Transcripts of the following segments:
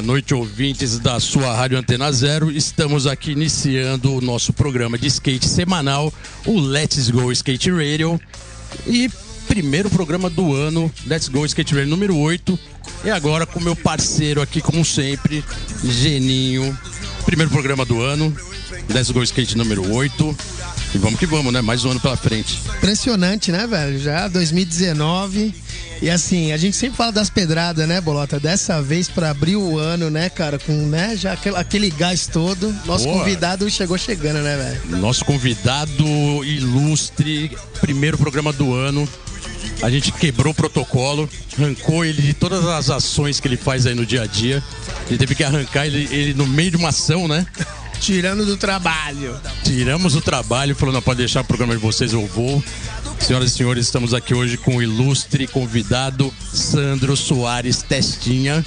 Boa noite, ouvintes da sua Rádio Antena Zero. Estamos aqui iniciando o nosso programa de skate semanal, o Let's Go Skate Radio. E primeiro programa do ano, Let's Go Skate Radio número 8. E agora com meu parceiro aqui, como sempre, Geninho. Primeiro programa do ano, Let's Go Skate número 8. E vamos que vamos, né? Mais um ano pela frente. Impressionante, né, velho? Já 2019. E assim, a gente sempre fala das pedradas, né, Bolota? Dessa vez para abrir o ano, né, cara, com né, já aquele, aquele gás todo. Nosso Boa. convidado chegou chegando, né, velho? Nosso convidado ilustre, primeiro programa do ano. A gente quebrou o protocolo, arrancou ele de todas as ações que ele faz aí no dia a dia. Ele teve que arrancar ele, ele no meio de uma ação, né? Tirando do trabalho. Tiramos o trabalho, falou: não pode deixar o programa de vocês, eu vou. Senhoras e senhores, estamos aqui hoje com o ilustre convidado Sandro Soares Testinha.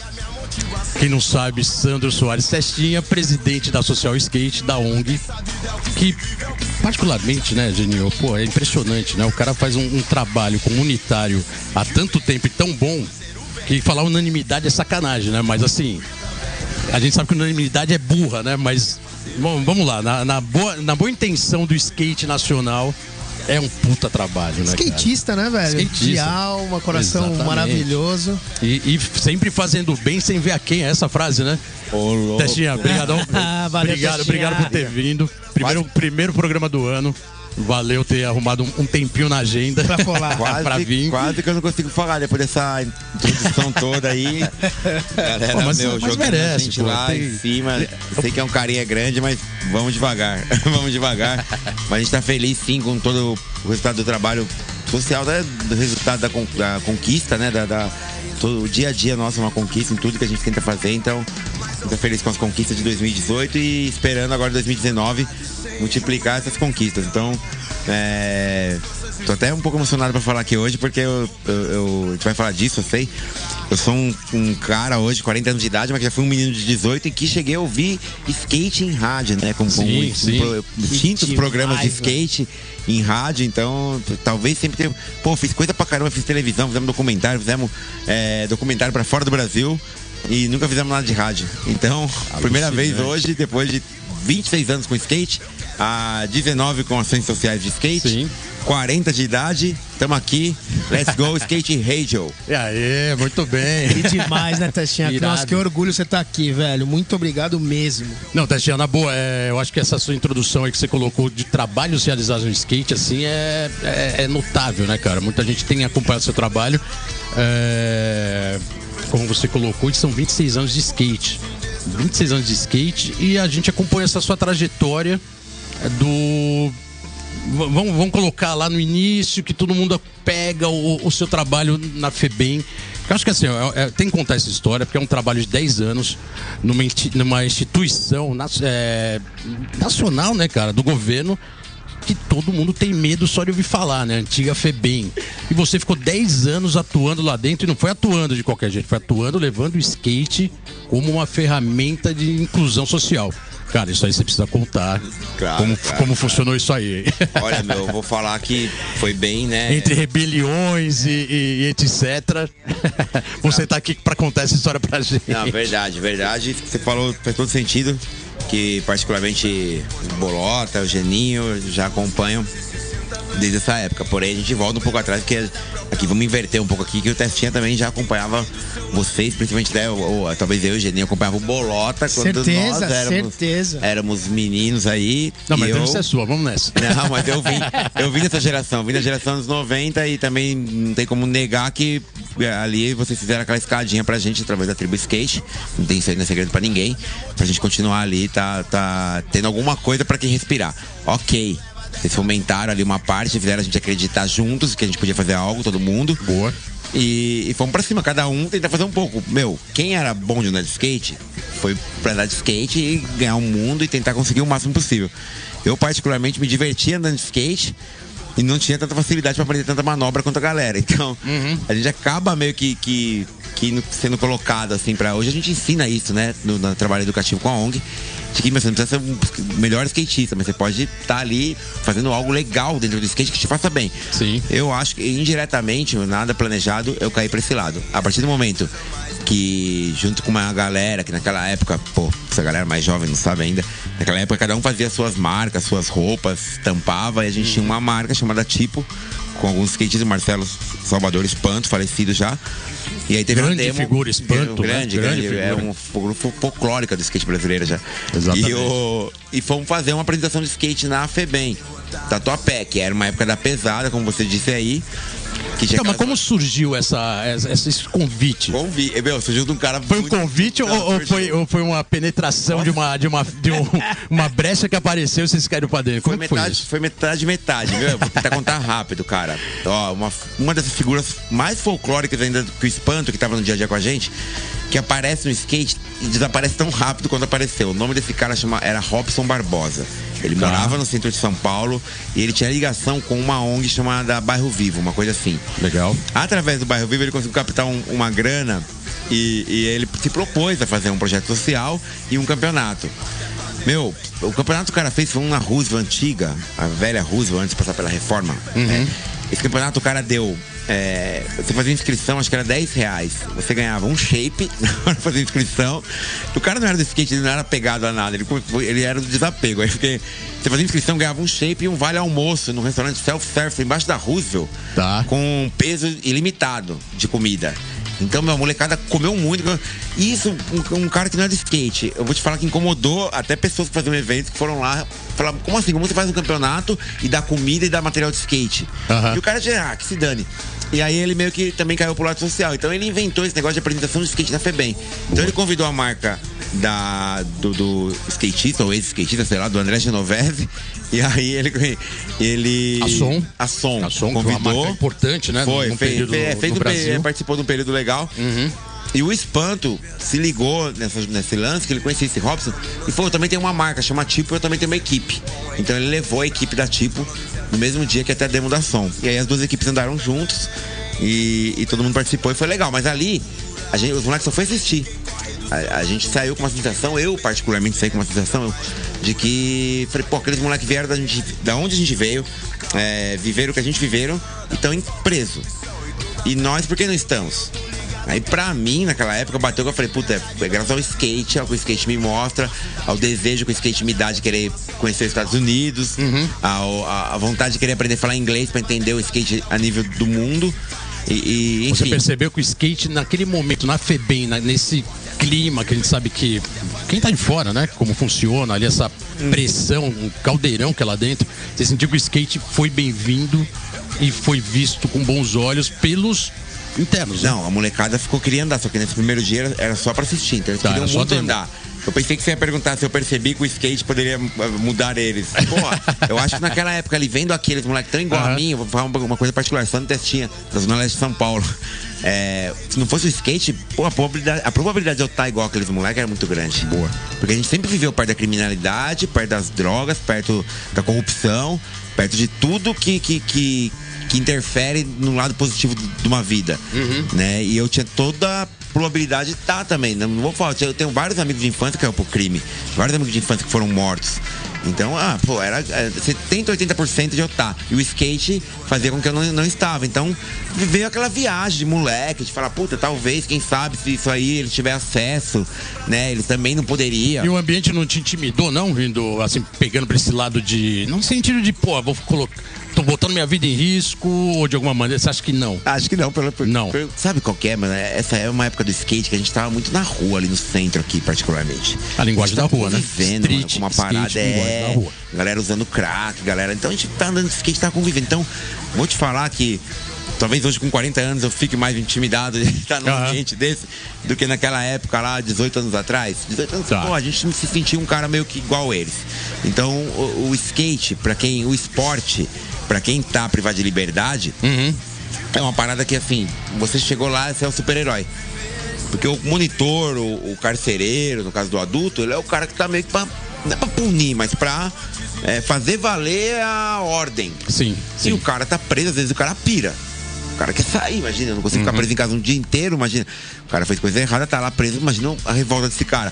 Quem não sabe, Sandro Soares Testinha, presidente da Social Skate, da ONG, que particularmente, né, Geninho, pô, é impressionante, né? O cara faz um, um trabalho comunitário há tanto tempo e tão bom que falar unanimidade é sacanagem, né? Mas assim, a gente sabe que unanimidade é burra, né? Mas bom, vamos lá, na, na boa, na boa intenção do skate nacional, é um puta trabalho, né? cara? Skatista, né, velho? Skatista. De alma, coração Exatamente. maravilhoso. E, e sempre fazendo bem sem ver a quem é essa frase, né? Testinha, obrigadão. Ah, valeu, obrigado, Testinha. obrigado por ter vindo. Primeiro, primeiro programa do ano. Valeu ter arrumado um, um tempinho na agenda Pra colar. pra Quase, vir. quase que eu não consigo falar depois dessa introdução toda aí. Galera, Pô, mas- meu, mas merece, a gente pô, lá tem- em cima. Sei que é um carinha grande, mas vamos devagar. vamos devagar. Mas a gente tá feliz sim com todo o resultado do trabalho social, né? do resultado da, con- da conquista, né? Da, da- todo, o dia a dia nosso é uma conquista em tudo que a gente tenta fazer. Então, tô feliz com as conquistas de 2018 e esperando agora 2019 multiplicar essas conquistas. Então, é, tô até um pouco emocionado pra falar aqui hoje, porque eu, eu- eu- a gente vai falar disso, eu sei. Eu sou um, um cara hoje, 40 anos de idade, mas que já fui um menino de 18 e que cheguei a ouvir skate em rádio, né? Com, com Sim, muitos- sim. pro- distintos Que programas de demais, né? skate em rádio, então talvez sempre tenha. Pô, fiz coisa pra caramba, fiz televisão, fizemos documentário, fizemos é, documentário pra fora do Brasil e nunca fizemos nada de rádio. Então, primeira vez hoje, depois de 26 anos com skate, a 19 com ações sociais de skate, Sim. 40 de idade, estamos aqui, let's go skate radio. E aí, muito bem. E demais, né, Testinha? Irado. Nossa, que orgulho você tá aqui, velho. Muito obrigado mesmo. Não, Testinha, na boa, é, eu acho que essa sua introdução aí que você colocou de trabalhos realizados no skate, assim, é, é, é notável, né, cara? Muita gente tem acompanhado seu trabalho. É, como você colocou, são 26 anos de skate. 26 anos de skate e a gente acompanha essa sua trajetória do. v- Vamos, vamos colocar lá no início que todo mundo pega o, o seu trabalho na FEBEM. Eu acho que assim, é- é- tem que contar essa história, porque é um trabalho de 10 anos numa, numa instituição é, nacional, né, cara, do governo, que todo mundo tem medo só de ouvir falar, né? Antiga FEBEM. E você ficou 10 anos atuando lá dentro e não foi atuando de qualquer jeito, foi atuando levando o skate como uma ferramenta de inclusão social. Cara, isso aí você precisa contar Claro, como, claro, como claro. funcionou isso aí. Olha, meu, eu vou falar que foi bem, né? Entre rebeliões e, e- e etc. Você tá aqui pra contar essa história pra gente. Não, verdade, verdade. Você falou faz todo sentido. Que particularmente o Bolota, o Geninho já acompanham desde essa época. Porém, a gente volta um pouco atrás, porque aqui vamos inverter um pouco aqui, que o Testinha também já acompanhava vocês, principalmente, né, ou, ou, talvez eu e o Geninho acompanhava o Bolota quando Certeza, nós éramos, certeza. éramos meninos aí. Não, mas a eu... entrevista é sua, vamos nessa. Não, mas eu vim, eu vim dessa geração, vim da geração dos 90 e também não tem como negar que é, ali vocês fizeram aquela escadinha pra gente através da tribo skate. Não tem isso aí, não é segredo pra ninguém. Pra gente continuar ali, tá, tá tendo alguma coisa pra quem respirar. Ok. Vocês fomentaram ali uma parte, fizeram a gente acreditar juntos que a gente podia fazer algo, todo mundo. Boa. E, e fomos pra cima, cada um tentar fazer um pouco. Meu, quem era bom de andar de skate foi pra andar de skate e ganhar o mundo e tentar conseguir o máximo possível. Eu, particularmente, me divertia andando de skate e não tinha tanta facilidade para aprender tanta manobra quanto a galera. Então, a gente acaba meio que, que, que sendo colocado assim para hoje. A gente ensina isso, né, no, no trabalho educativo com a ONG. De que meu, você não precisa ser um melhor skatista, mas você pode estar ali fazendo algo legal dentro do skate que te faça bem. Sim. Eu acho que indiretamente, nada planejado, eu caí pra esse lado. A partir do momento que, junto com uma galera, que naquela época, pô, essa galera mais jovem não sabe ainda, naquela época cada um fazia suas marcas, suas roupas, tampava, e a gente tinha uma marca chamada Tipo, com alguns skatistas, Marcelo Salvador Espanto, falecido já. E aí teve Grande uma demo. figura, Espanto, né? Grande, Grande grande. É um fo- fo- folclórica do skate brasileiro já. Exatamente. E, o, e fomos fazer uma apresentação de skate na FEBEM, Tatuapé, que era uma época da pesada, como você disse aí. Então, mas como surgiu essa, essa- esse convite? Convi... Meu, surgiu de um cara. Foi um convite ou, ou foi, ou foi uma penetração de uma, de uma, de um- uma brecha que apareceu e vocês caíram pra dentro? Foi Como foi metade, isso? foi metade, metade, viu? Eu Vou tentar contar rápido, cara. Ó, uma, uma dessas figuras mais folclóricas ainda que o Espanto, que tava no dia a dia com a gente, que aparece no skate e desaparece tão rápido quanto apareceu. O nome desse cara chama, era Robson Barbosa. Ele Tá. morava no centro de São Paulo e ele tinha ligação com uma ONG chamada Bairro Vivo, uma coisa assim. Legal. Através do Bairro Vivo, ele conseguiu captar um- uma grana e, e ele se propôs a fazer um projeto social e um campeonato. Meu, o campeonato que o cara fez foi um na Roosevelt antiga, a velha Roosevelt, antes de passar pela reforma. né? Esse campeonato o cara deu. É, você fazia inscrição, acho que era 10 reais. Você ganhava um shape na hora de fazer inscrição. O cara não era do skate, ele não era pegado a nada, ele, ele era do desapego. Aí fiquei, você fazia inscrição, ganhava um shape e um vale almoço num restaurante self-service embaixo da Roosevelt Tá. com um peso ilimitado de comida. Então, meu, a molecada comeu muito. Isso, um, um cara que não é de skate, eu vou te falar que incomodou até pessoas que faziam eventos que foram lá. Falavam, como assim? Como você faz um campeonato e dá comida e dá material de skate? Aham. E o cara dizia, ah, que se dane. E aí ele meio que também caiu pro lado social. Então ele inventou esse negócio de apresentação de skate na FEBEM. Então ele convidou a marca da, do, do skatista, ou ex-skatista, sei lá, do André Genovese. E aí ele. ele A Som. A Som. A Som, uma convidou. marca importante, né? Foi, num fez, fez, fez no um. Uhum. participou de um período legal. E o Espanto se ligou nessa, nesse lance, que ele conhecia esse Robson, e falou: eu também tenho uma marca, chama Tipo, eu também tenho uma equipe. Então ele levou a equipe da Tipo no mesmo dia que até a demo da som. E aí as duas equipes andaram juntos e, e todo mundo participou e foi legal. Mas ali, a gente, os moleques só foi assistir. A, a gente saiu com uma sensação, eu particularmente saí com uma sensação de que. Falei, pô, aqueles moleques vieram da, gente, da onde a gente veio, é, viveram o que a gente viveram e estão presos. E nós, por que não estamos? Aí pra mim, naquela época, bateu que eu falei, puta, é graças ao skate, ao que o skate me mostra, ao desejo que o skate me dá de querer conhecer os Estados Unidos, ao, a, a vontade de querer aprender a falar inglês pra entender o skate a nível do mundo. E, e, Você percebeu que o skate, naquele momento, na FEBEM, na- nesse clima que a gente sabe que. Quem tá de fora, né? Como funciona ali, essa pressão, um caldeirão que é lá dentro. Você sentiu que o skate foi bem-vindo e foi visto com bons olhos pelos internos, né? Não, a molecada ficou queria andar, só que nesse primeiro dia era- era só pra assistir, então eles Tá, queriam muito andar. Eu pensei que você ia perguntar se eu percebi que o skate poderia eh, mudar eles. Porra, eu acho que naquela época ali, vendo aqueles moleques tão igual a Aham. mim, eu vou falar uma, coisa particular, só no testinha, da Zona Leste de São Paulo. É, se não fosse o skate, pô, a probabilidade, a probabilidade de eu estar igual aqueles moleques era muito grande. Boa. Porque a gente sempre viveu perto da criminalidade, perto das drogas, perto da corrupção, perto de tudo que, que, que, que interfere no lado positivo de uma vida. Né? E eu tinha toda a probabilidade de estar também. Não vou falar, eu tenho vários amigos de infância que caiu pro crime, vários amigos de infância que foram mortos. Então, ah, pô, era é, 70, 80% de eu estar. E o skate fazia com que eu não, não estava. Então, veio aquela viagem de moleque, de falar, puta, talvez, quem sabe, se isso aí ele tiver acesso, né? Ele também não poderia. E o ambiente não te intimidou, não? Vindo, assim, pegando pra esse lado de. Não sentido de, pô, vou colocar. Tô botando minha vida em risco, ou de alguma maneira. Você acha que não? Acho que não, pelo, Não. sabe qual que é, mano? Essa é uma época do skate que a gente tava muito na rua, ali no centro aqui, particularmente. A linguagem gente da rua, né? Convivendo, mano, Street, com uma skate, parada linguagem é. da rua. Galera usando crack, galera. Então a gente tá andando de skate, tá convivendo. Então, vou te falar que. Talvez hoje com 40 anos eu fique mais intimidado de estar num Aham. ambiente desse do que naquela época lá, 18 anos atrás. 18 anos, Tá. pô, a gente não se sentia um cara meio que igual eles. Então, o, o skate, pra quem. O esporte, pra quem tá privado de liberdade, Uhum. é uma parada que assim, você chegou lá, você é o super-herói. Porque o monitor, o, o, carcereiro, no caso do adulto, ele é o cara que tá meio que pra. Não é pra punir, mas pra é, fazer valer a ordem. Sim, sim. E o cara tá preso, às vezes o cara pira. O cara quer sair, imagina, eu não consigo uhum. ficar preso em casa um dia inteiro, imagina. O cara fez coisa errada, tá lá preso, imagina a revolta desse cara.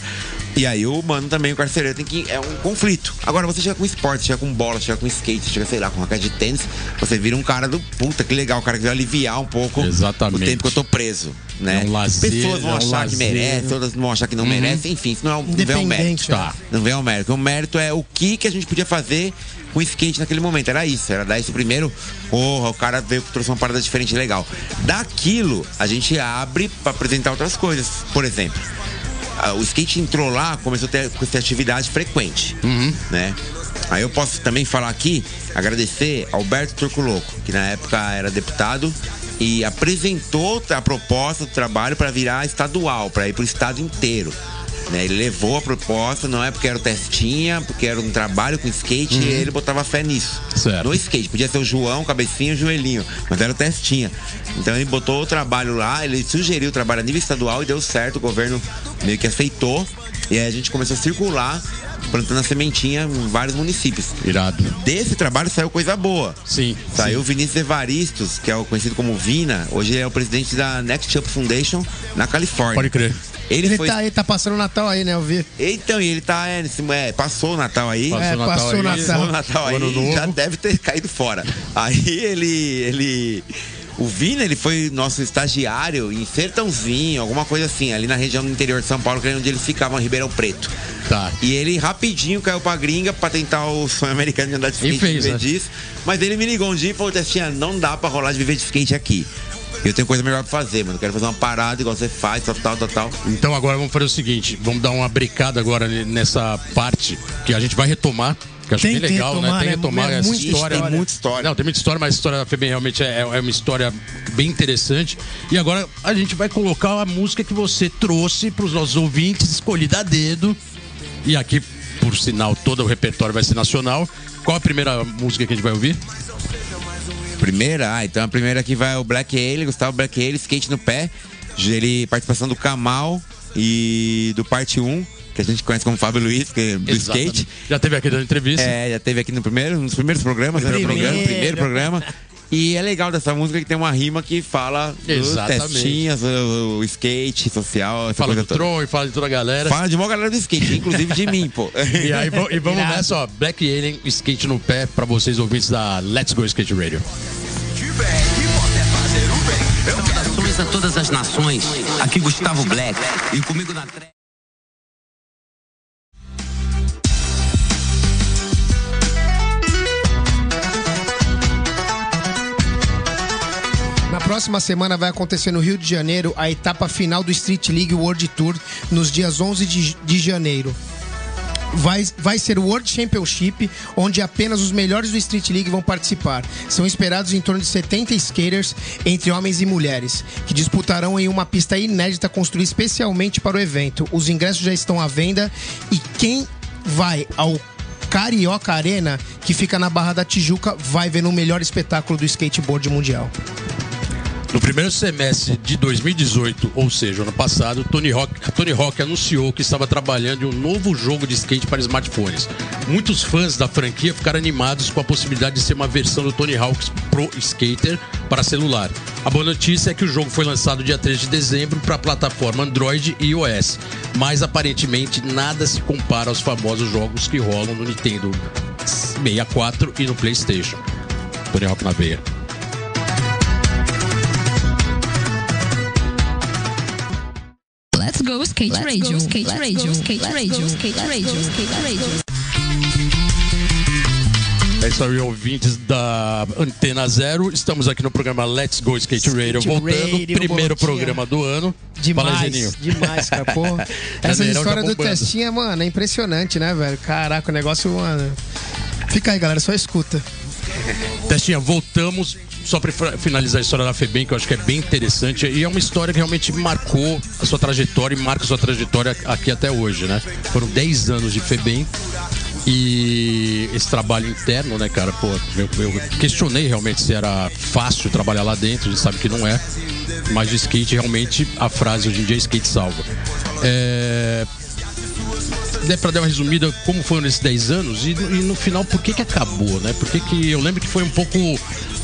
E aí o mano também, o carcereiro, tem que. É um conflito. Agora você chega com esporte, chega com bola, chega com skate, chega, sei lá, com raquete de tênis, você vira um cara do puta, que legal, o cara que vai aliviar um pouco Exatamente. o tempo que eu tô preso. Né? É um lazer, Pessoas vão é um achar lazer. que merece, outras vão achar que não uhum. merece, enfim, isso não, é um, não vem ao mérito. Tá. Não vem ao mérito. O mérito é o que, que a gente podia fazer com o skate naquele momento. Era isso, era dar esse primeiro. Porra, o cara veio trouxe uma parada diferente legal. Daquilo, a gente abre para apresentar outras coisas. Por exemplo, o skate entrou lá, começou a ter, a ter atividade frequente. Uhum. Né? Aí eu posso também falar aqui, agradecer Alberto Turco Louco, que na época era deputado e apresentou a proposta do trabalho para virar estadual, para ir para o estado inteiro. Né? Ele levou a proposta, não é porque era o testinha, porque era um trabalho com skate uhum. e ele botava fé nisso. Certo. No skate, podia ser o João, cabecinha e joelhinho, mas era o testinha. Então ele botou o trabalho lá, ele sugeriu o trabalho a nível estadual e deu certo, o governo meio que aceitou. E aí a gente começou a circular plantando a sementinha em vários municípios. Irado. Desse trabalho saiu coisa boa. Sim. Saiu sim. o Vinícius Evaristos, que é o conhecido como Vina. Hoje é o presidente da Next Up Foundation na Califórnia. Pode crer. Ele, ele foi... tá, ele tá passando o Natal aí, né? Eu vi. Então, e ele tá. É, é, passou o Natal aí. Passou é, o Natal passou o Natal. Passou o Natal aí. Já deve ter caído fora. Aí ele. ele o Vina, ele foi nosso estagiário em Sertãozinho, alguma coisa assim, ali na região do interior de São Paulo, que era onde eles ficavam, em Ribeirão Preto. Tá. E ele rapidinho caiu pra gringa pra tentar o sonho americano de andar de skate e fez, viver né? disso. Mas ele me ligou um dia e falou, Testinha, não dá pra rolar de viver de skate aqui. Eu tenho coisa melhor pra fazer, mano. Quero fazer uma parada igual você faz, tal, tal, tal, tal. Então agora vamos fazer o seguinte, vamos dar uma brecada agora nessa parte que a gente vai retomar. Que acho Tem bem que legal, né? Tem né? que retomar É essa muita história. Tem muita história. Não, tem muita história, mas a história da FEBEM realmente é, é uma história bem interessante. E agora a gente vai colocar a música que você trouxe para os nossos ouvintes, escolhida a dedo. E aqui, por sinal, todo o repertório vai ser nacional. Qual a primeira música que a gente vai ouvir? Primeira? Ah, então a primeira aqui vai o Black Ale, Gustavo Black Ale, skate no pé. Ele, participação do Kamal e do parte 1, que a gente conhece como Fábio Luiz, que é do Exatamente. skate. Já teve aqui dando entrevista. É, já teve aqui no primeiro, nos primeiros programas, né? Primeiro. programa, primeiro programa. E é legal dessa música que tem uma rima que fala dos testinhas, o, o skate social, essa Fala coisa do toda. Tron e fala de toda a galera. Fala de uma galera do skate, inclusive de mim, pô. E aí e vamos Irado. nessa, ó. Black Alien, skate no pé, pra vocês ouvintes da Let's Go Skate Radio. Saudações a todas as nações. Aqui Gustavo Black. E comigo na. Na próxima semana vai acontecer no Rio de Janeiro a etapa final do Street League World Tour nos dias 11 de, de janeiro. Vai, vai ser o World Championship, onde apenas os melhores do Street League vão participar. São esperados em torno de 70 skaters, entre homens e mulheres, que disputarão em uma pista inédita construída especialmente para o evento. Os ingressos já estão à venda e quem vai ao Carioca Arena, que fica na Barra da Tijuca, vai ver no melhor espetáculo do skateboard mundial. No primeiro semestre de 2018, ou seja, ano passado, Tony Hawk, a Tony Hawk anunciou que estava trabalhando em um novo jogo de skate para smartphones. Muitos fãs da franquia ficaram animados com a possibilidade de ser uma versão do Tony Hawk's Pro Skater para celular. A boa notícia é que o jogo foi lançado dia 3 de dezembro para a plataforma Android e iOS, mas aparentemente nada se compara aos famosos jogos que rolam no Nintendo 64 e no PlayStation. Tony Hawk na veia. Let's go skate radio, skate radio, skate radio, skate radio, skate radio. É isso aí, ouvintes da Antena Zero. Estamos aqui no programa Let's Go Skate Radio, Skate voltando. Radio, primeiro programa do ano. Demais, demais, cara. Pô, essa história tá do testinha, mano, é impressionante, né, velho? Caraca, o negócio, mano. Fica aí, galera, só escuta. Testinha, voltamos. Só para finalizar a história da FEBEM, que eu acho que é bem interessante. E é uma história que realmente marcou a sua trajetória e marca a sua trajetória aqui até hoje, né? Foram 10 anos de FEBEM. E esse trabalho interno, né, cara? Pô, eu, eu questionei realmente se era fácil trabalhar lá dentro, a gente sabe que não é. Mas de skate, realmente, a frase hoje em dia, skate salva. É, der pra dar uma resumida como foram esses 10 anos e, e no final por que que acabou, né? Por que que eu lembro que foi um pouco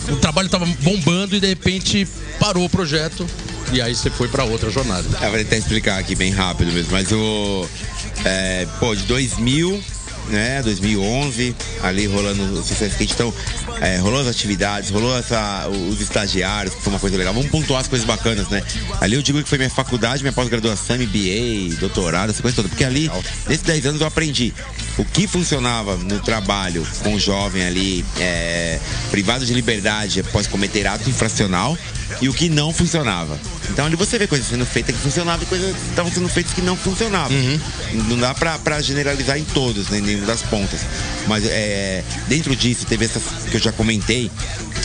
o trabalho tava bombando e de repente parou o projeto e aí você foi pra outra jornada. Eu vou tentar explicar aqui bem rápido mesmo, mas o. É, pô, de 2000, né, 2011, ali rolando o Sucesso Skate, então, é, rolou as atividades, rolou essa, os estagiários, que foi uma coisa legal. Vamos pontuar as coisas bacanas, né? Ali eu digo que foi minha faculdade, minha pós-graduação, MBA, doutorado, essa coisa toda, porque ali, nesses 10 anos eu aprendi o que funcionava no trabalho com o jovem ali, é, privado de liberdade após cometer ato infracional e o que não funcionava. Então ali você vê coisas sendo feitas que funcionavam e coisas que estavam sendo feitas que não funcionavam. Não dá pra, pra generalizar em todos, nem nenhuma das pontas. Mas é, dentro disso teve essas que eu já comentei.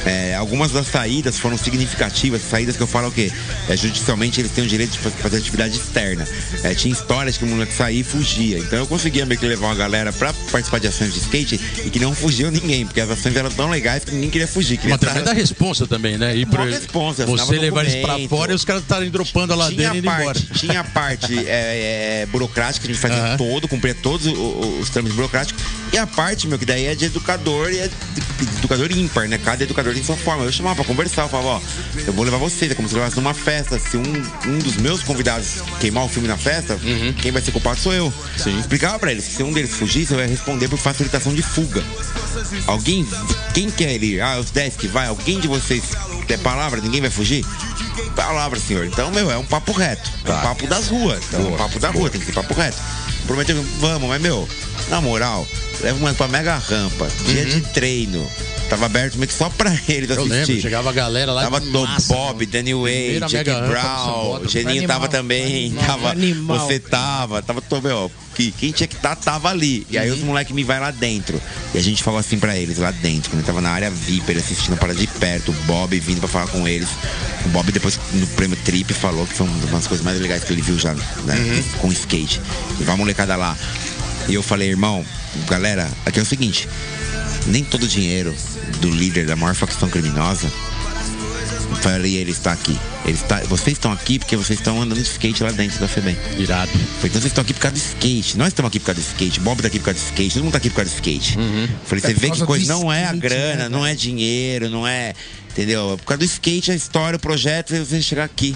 é, algumas das saídas foram significativas, saídas que eu falo o quê? É, judicialmente eles têm o direito de fa- fazer atividade externa. É, tinha histórias que o moleque saía e fugia. Então eu conseguia meio que levar uma galera pra participar de ações de skate e que não fugiu ninguém, porque as ações eram tão legais que ninguém queria fugir. Queria Uma estar- tremenda responsa também, né? Ir Uma responsa, você levar eles pra fora e os caras estarem dropando a ladeira e indo a embora. parte, tinha a parte é, é, burocrática que a gente fazia Aham. todo, cumpria todos o- o- os trâmites burocráticos. E a parte, meu, que daí é de educador e é de- educador ímpar, né? Cada educador tem sua forma. Eu chamava pra conversar, eu falava, ó, eu vou levar vocês, é como se eu levasse numa festa. Se um, um dos meus convidados queimar o filme na festa, quem vai ser culpado sou eu. Uhum. Sim. Explicava pra eles, se um deles fugisse, eu ia responder por facilitação de fuga. Alguém, quem quer ele? Ah, os 10 que vai, alguém de vocês der palavra, ninguém vai fugir? Palavra, senhor. Então, meu, é um papo reto. É um papo das ruas. Então, é um papo da rua, tem que ser papo reto. Prometeu, vamos, mas, meu, na moral, leva uma pra mega rampa, dia de treino. Tava aberto meio que só pra eles Uhum. Eu assistir. lembro, chegava a galera lá Tava massa, Bob. Danny Primeira Wade, Jack mega rampa, você Brown, Geninho tava também, animal, tava, animal. você tava, tava todo, meu, que, quem tinha que estar tava ali. E aí Uhum. os moleques me vai lá dentro. E a gente falou assim pra eles, lá dentro, quando eu tava na área VIP, ele assistindo a parada de perto, o Bob vindo pra falar com eles. O Bob depois no prêmio Trip falou que foi uma das coisas mais legais que ele viu já, né, Uhum. com skate. E vai a molecada lá. E eu falei, irmão, galera, aqui é o seguinte, nem todo o dinheiro do líder da maior facção criminosa falei, ele está aqui. Ele está, vocês estão aqui porque vocês estão andando de skate lá dentro da FEBEM. Irado. Falei, então vocês estão aqui por causa do skate. Nós estamos aqui por causa do skate. Bob tá aqui por causa do skate. Todo mundo tá aqui por causa do skate. Falei, É você por vê que coisa. Não é a skate, grana, né, não é dinheiro, não é. Entendeu? É Por causa do skate, a história, o projeto, é você chegar aqui.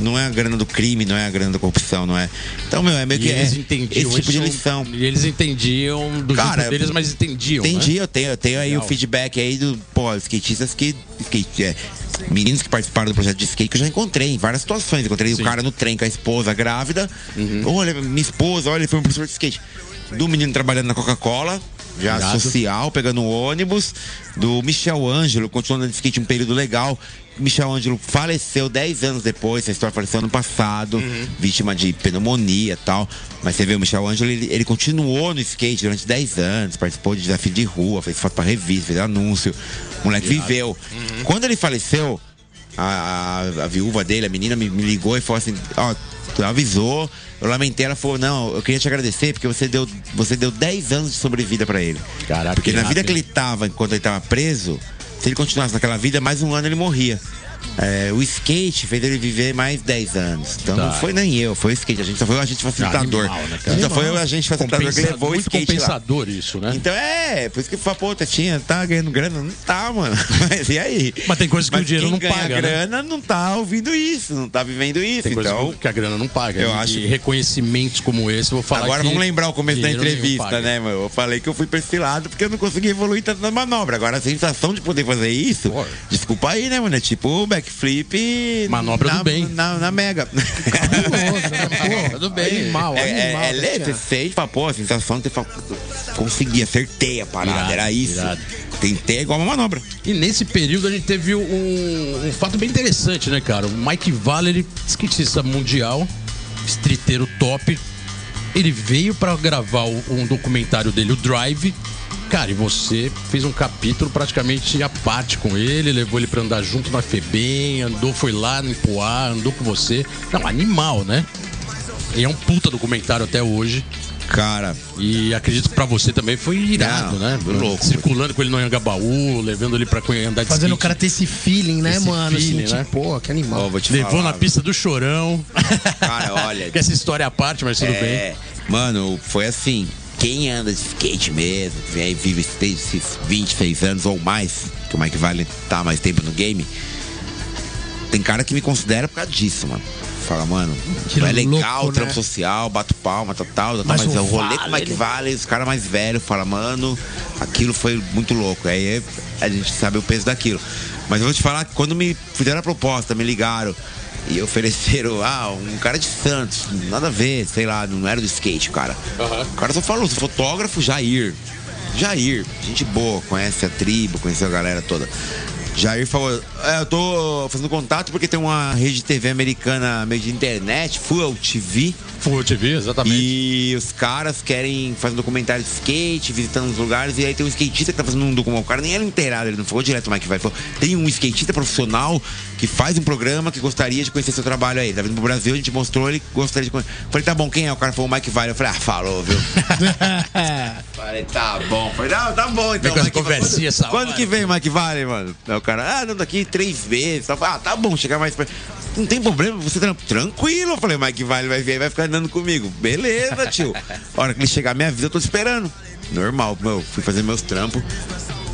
Não é a grana do crime, não é a grana da corrupção, não é. Então, meu, é meio que eles é entendiam esse tipo de lição. E eles entendiam do Cara, jeito deles, mas entendiam. Entendi, Né? eu tenho, eu tenho aí o feedback aí do, pô, skatistas que. Skate, é, meninos que participaram do projeto de skate que eu já encontrei em várias situações. Encontrei Sim. o cara no trem com a esposa grávida. Uhum. Olha, minha esposa, olha, ele foi um professor de skate. Do menino trabalhando na Coca-Cola, já Irado. social, pegando um ônibus. Do Michel Ângelo, continuando de skate um período legal. Michel Ângelo faleceu 10 anos depois, essa história faleceu ano passado, Uhum. vítima de pneumonia e tal. Mas você vê, o Michel Ângelo, ele, ele continuou no skate durante 10 anos, participou de desafio de rua, fez foto pra revista, fez anúncio. O moleque viveu. Uhum. Quando ele faleceu, a, a- a viúva dele, a menina, me, me ligou e falou assim: Ó, tu avisou. Eu lamentei, ela falou: Não, eu queria te agradecer porque você deu, você deu 10 anos de sobrevida pra ele. Caraca, porque na vida que ele tava, enquanto ele tava preso, se ele continuasse naquela vida, mais um ano ele morria. É, o skate fez ele viver mais 10 anos. Então Tá. não foi nem eu, foi o skate. A gente só foi o agente facilitador. Animal, né, a cara? foi o agente facilitador que levou o skate lá. compensador isso, né? Então é, por isso que fala, pô, Tetinha, tá ganhando grana? Não tá, mano. Mas e aí? Mas tem coisas que Mas o dinheiro não paga, né? grana não tá ouvindo isso, não tá vivendo isso. Tem então, que a grana não paga. eu E acho- reconhecimentos como esse, vou falar agora vamos lembrar o começo da entrevista, né, meu? Eu falei que eu fui pra esse lado porque eu não consegui evoluir tanto na manobra. Agora a sensação de poder fazer isso, Pô. desculpa aí, né, mano? É tipo backflip. Manobra na, do bem. Na, na mega. Tudo bem. Animal, É, animal. é, é ler, você Tatiana. sente, fala, pô, a sensação de ter fala, consegui, acertei a parada, Irado, era isso. irado. Tentei igual uma manobra. E nesse período a gente teve um, um fato bem interessante, né, cara? O Mike Valery, skatista mundial, streeteiro top, ele veio pra gravar um documentário dele, o Drive. Cara, e você fez um capítulo praticamente à parte com ele, levou ele pra andar junto na FEBEM, andou, foi lá em Poá, andou com você. Não, animal, né? E é um puta documentário até hoje. Cara, E acredito que pra você também foi irado, Não, né? foi louco. Circulando com ele no Anhangabaú, levando ele pra andar de Fazendo o skate. cara ter esse feeling, né, Esse mano? feeling, assim, né? tipo, pô, que animal. ó, vou te Levou falar. na pista do chorão. Cara, olha. que essa história é à parte, mas tudo bem. É, mano, foi assim. Quem anda de skate mesmo, vem aí, vive esses esses 26 anos ou mais, que o Mike Vale tá mais tempo no game, tem cara que me considera por causa disso, mano. Fala, mano, Que é legal, louco, trampo né? social, bato palma, tal, tal, tal, Mas mas, o o rolê com o Vale, Mike Vale, os caras mais velhos falam, mano, aquilo foi muito louco. Aí a gente sabe o peso daquilo. Mas eu vou te falar que quando me fizeram a proposta, me ligaram e ofereceram, ah, um cara de Santos, nada a ver, sei lá, não era do skate, cara. O cara só falou, fotógrafo Jair. Jair, gente boa, conhece a tribo, conheceu a galera toda. Jair falou, é, eu tô fazendo contato porque tem uma rede de TV americana meio de internet, Full TV, Full TV, exatamente. e os caras querem fazer um documentário de skate, visitando os lugares, e aí tem um skatista que tá fazendo um documentário. O cara nem era inteirado, ele não falou direto mais que vai. Falou, tem um skatista profissional que faz um programa que gostaria de conhecer seu trabalho aí. Tá vindo pro Brasil, a gente mostrou, ele gostaria de conhecer. Falei, tá bom, quem é? O cara falou o Mike Vale. Eu falei, ah, falou, viu? Falei, tá bom. Falei, não, tá bom então. Mike conversinha Quando- Quando hora. que vem o Mike Vale, mano? Aí o cara, ah, não, daqui três vezes. Tal. Ah, tá bom, chegar mais perto. Não tem problema, você tá tranquilo. Eu falei, Mike Vale vai vir vai ficar andando comigo. Beleza, tio. A hora que ele chegar minha vida, eu tô esperando. Normal, meu, fui fazer meus trampos.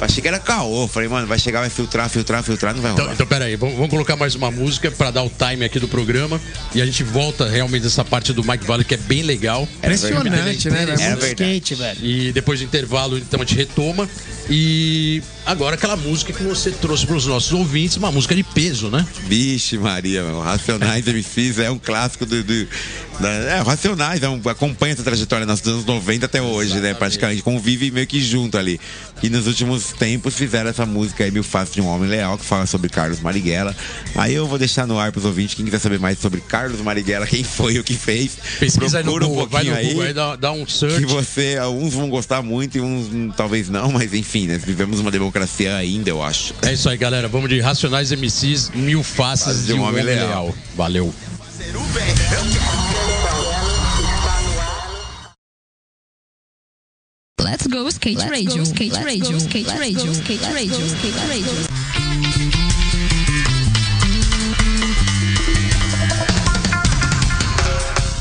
Achei que era caô. Falei, mano, vai chegar, vai filtrar, filtrar, filtrar, não vai rolar. Então, então peraí, vamos, vamos colocar mais uma música pra dar o time aqui do programa. E a gente volta realmente dessa parte do Mike Valley que é bem legal. Impressionante, né? Era Muito verdade. skate, velho. E depois do intervalo, então a gente retoma. E agora aquela música que você trouxe para os nossos ouvintes, uma música de peso, né? Vixe, Maria, meu. Racionais MCs é um clássico do. do é, Racionais, é um, acompanha essa trajetória nos anos 90 até hoje, né? Praticamente convive meio que junto ali. E nos últimos tempos fizeram essa música aí, Mil Faces de um Homem Leal, que fala sobre Carlos Marighella. Aí eu vou deixar no ar pros ouvintes, quem quiser saber mais sobre Carlos Marighella, quem foi, o que fez. Pesquisa aí procura Google, um vai no pouquinho Google aí. aí, dá, dá um Que search. você, alguns vão gostar muito e uns hum, talvez não, mas enfim, né? Vivemos uma democracia ainda, eu acho. É isso aí, galera. Vamos de Racionais MCs, Mil Faces de um Homem Leal. Valeu. Let's go skate radio, skate radio, skate radio, skate radio, skate radio.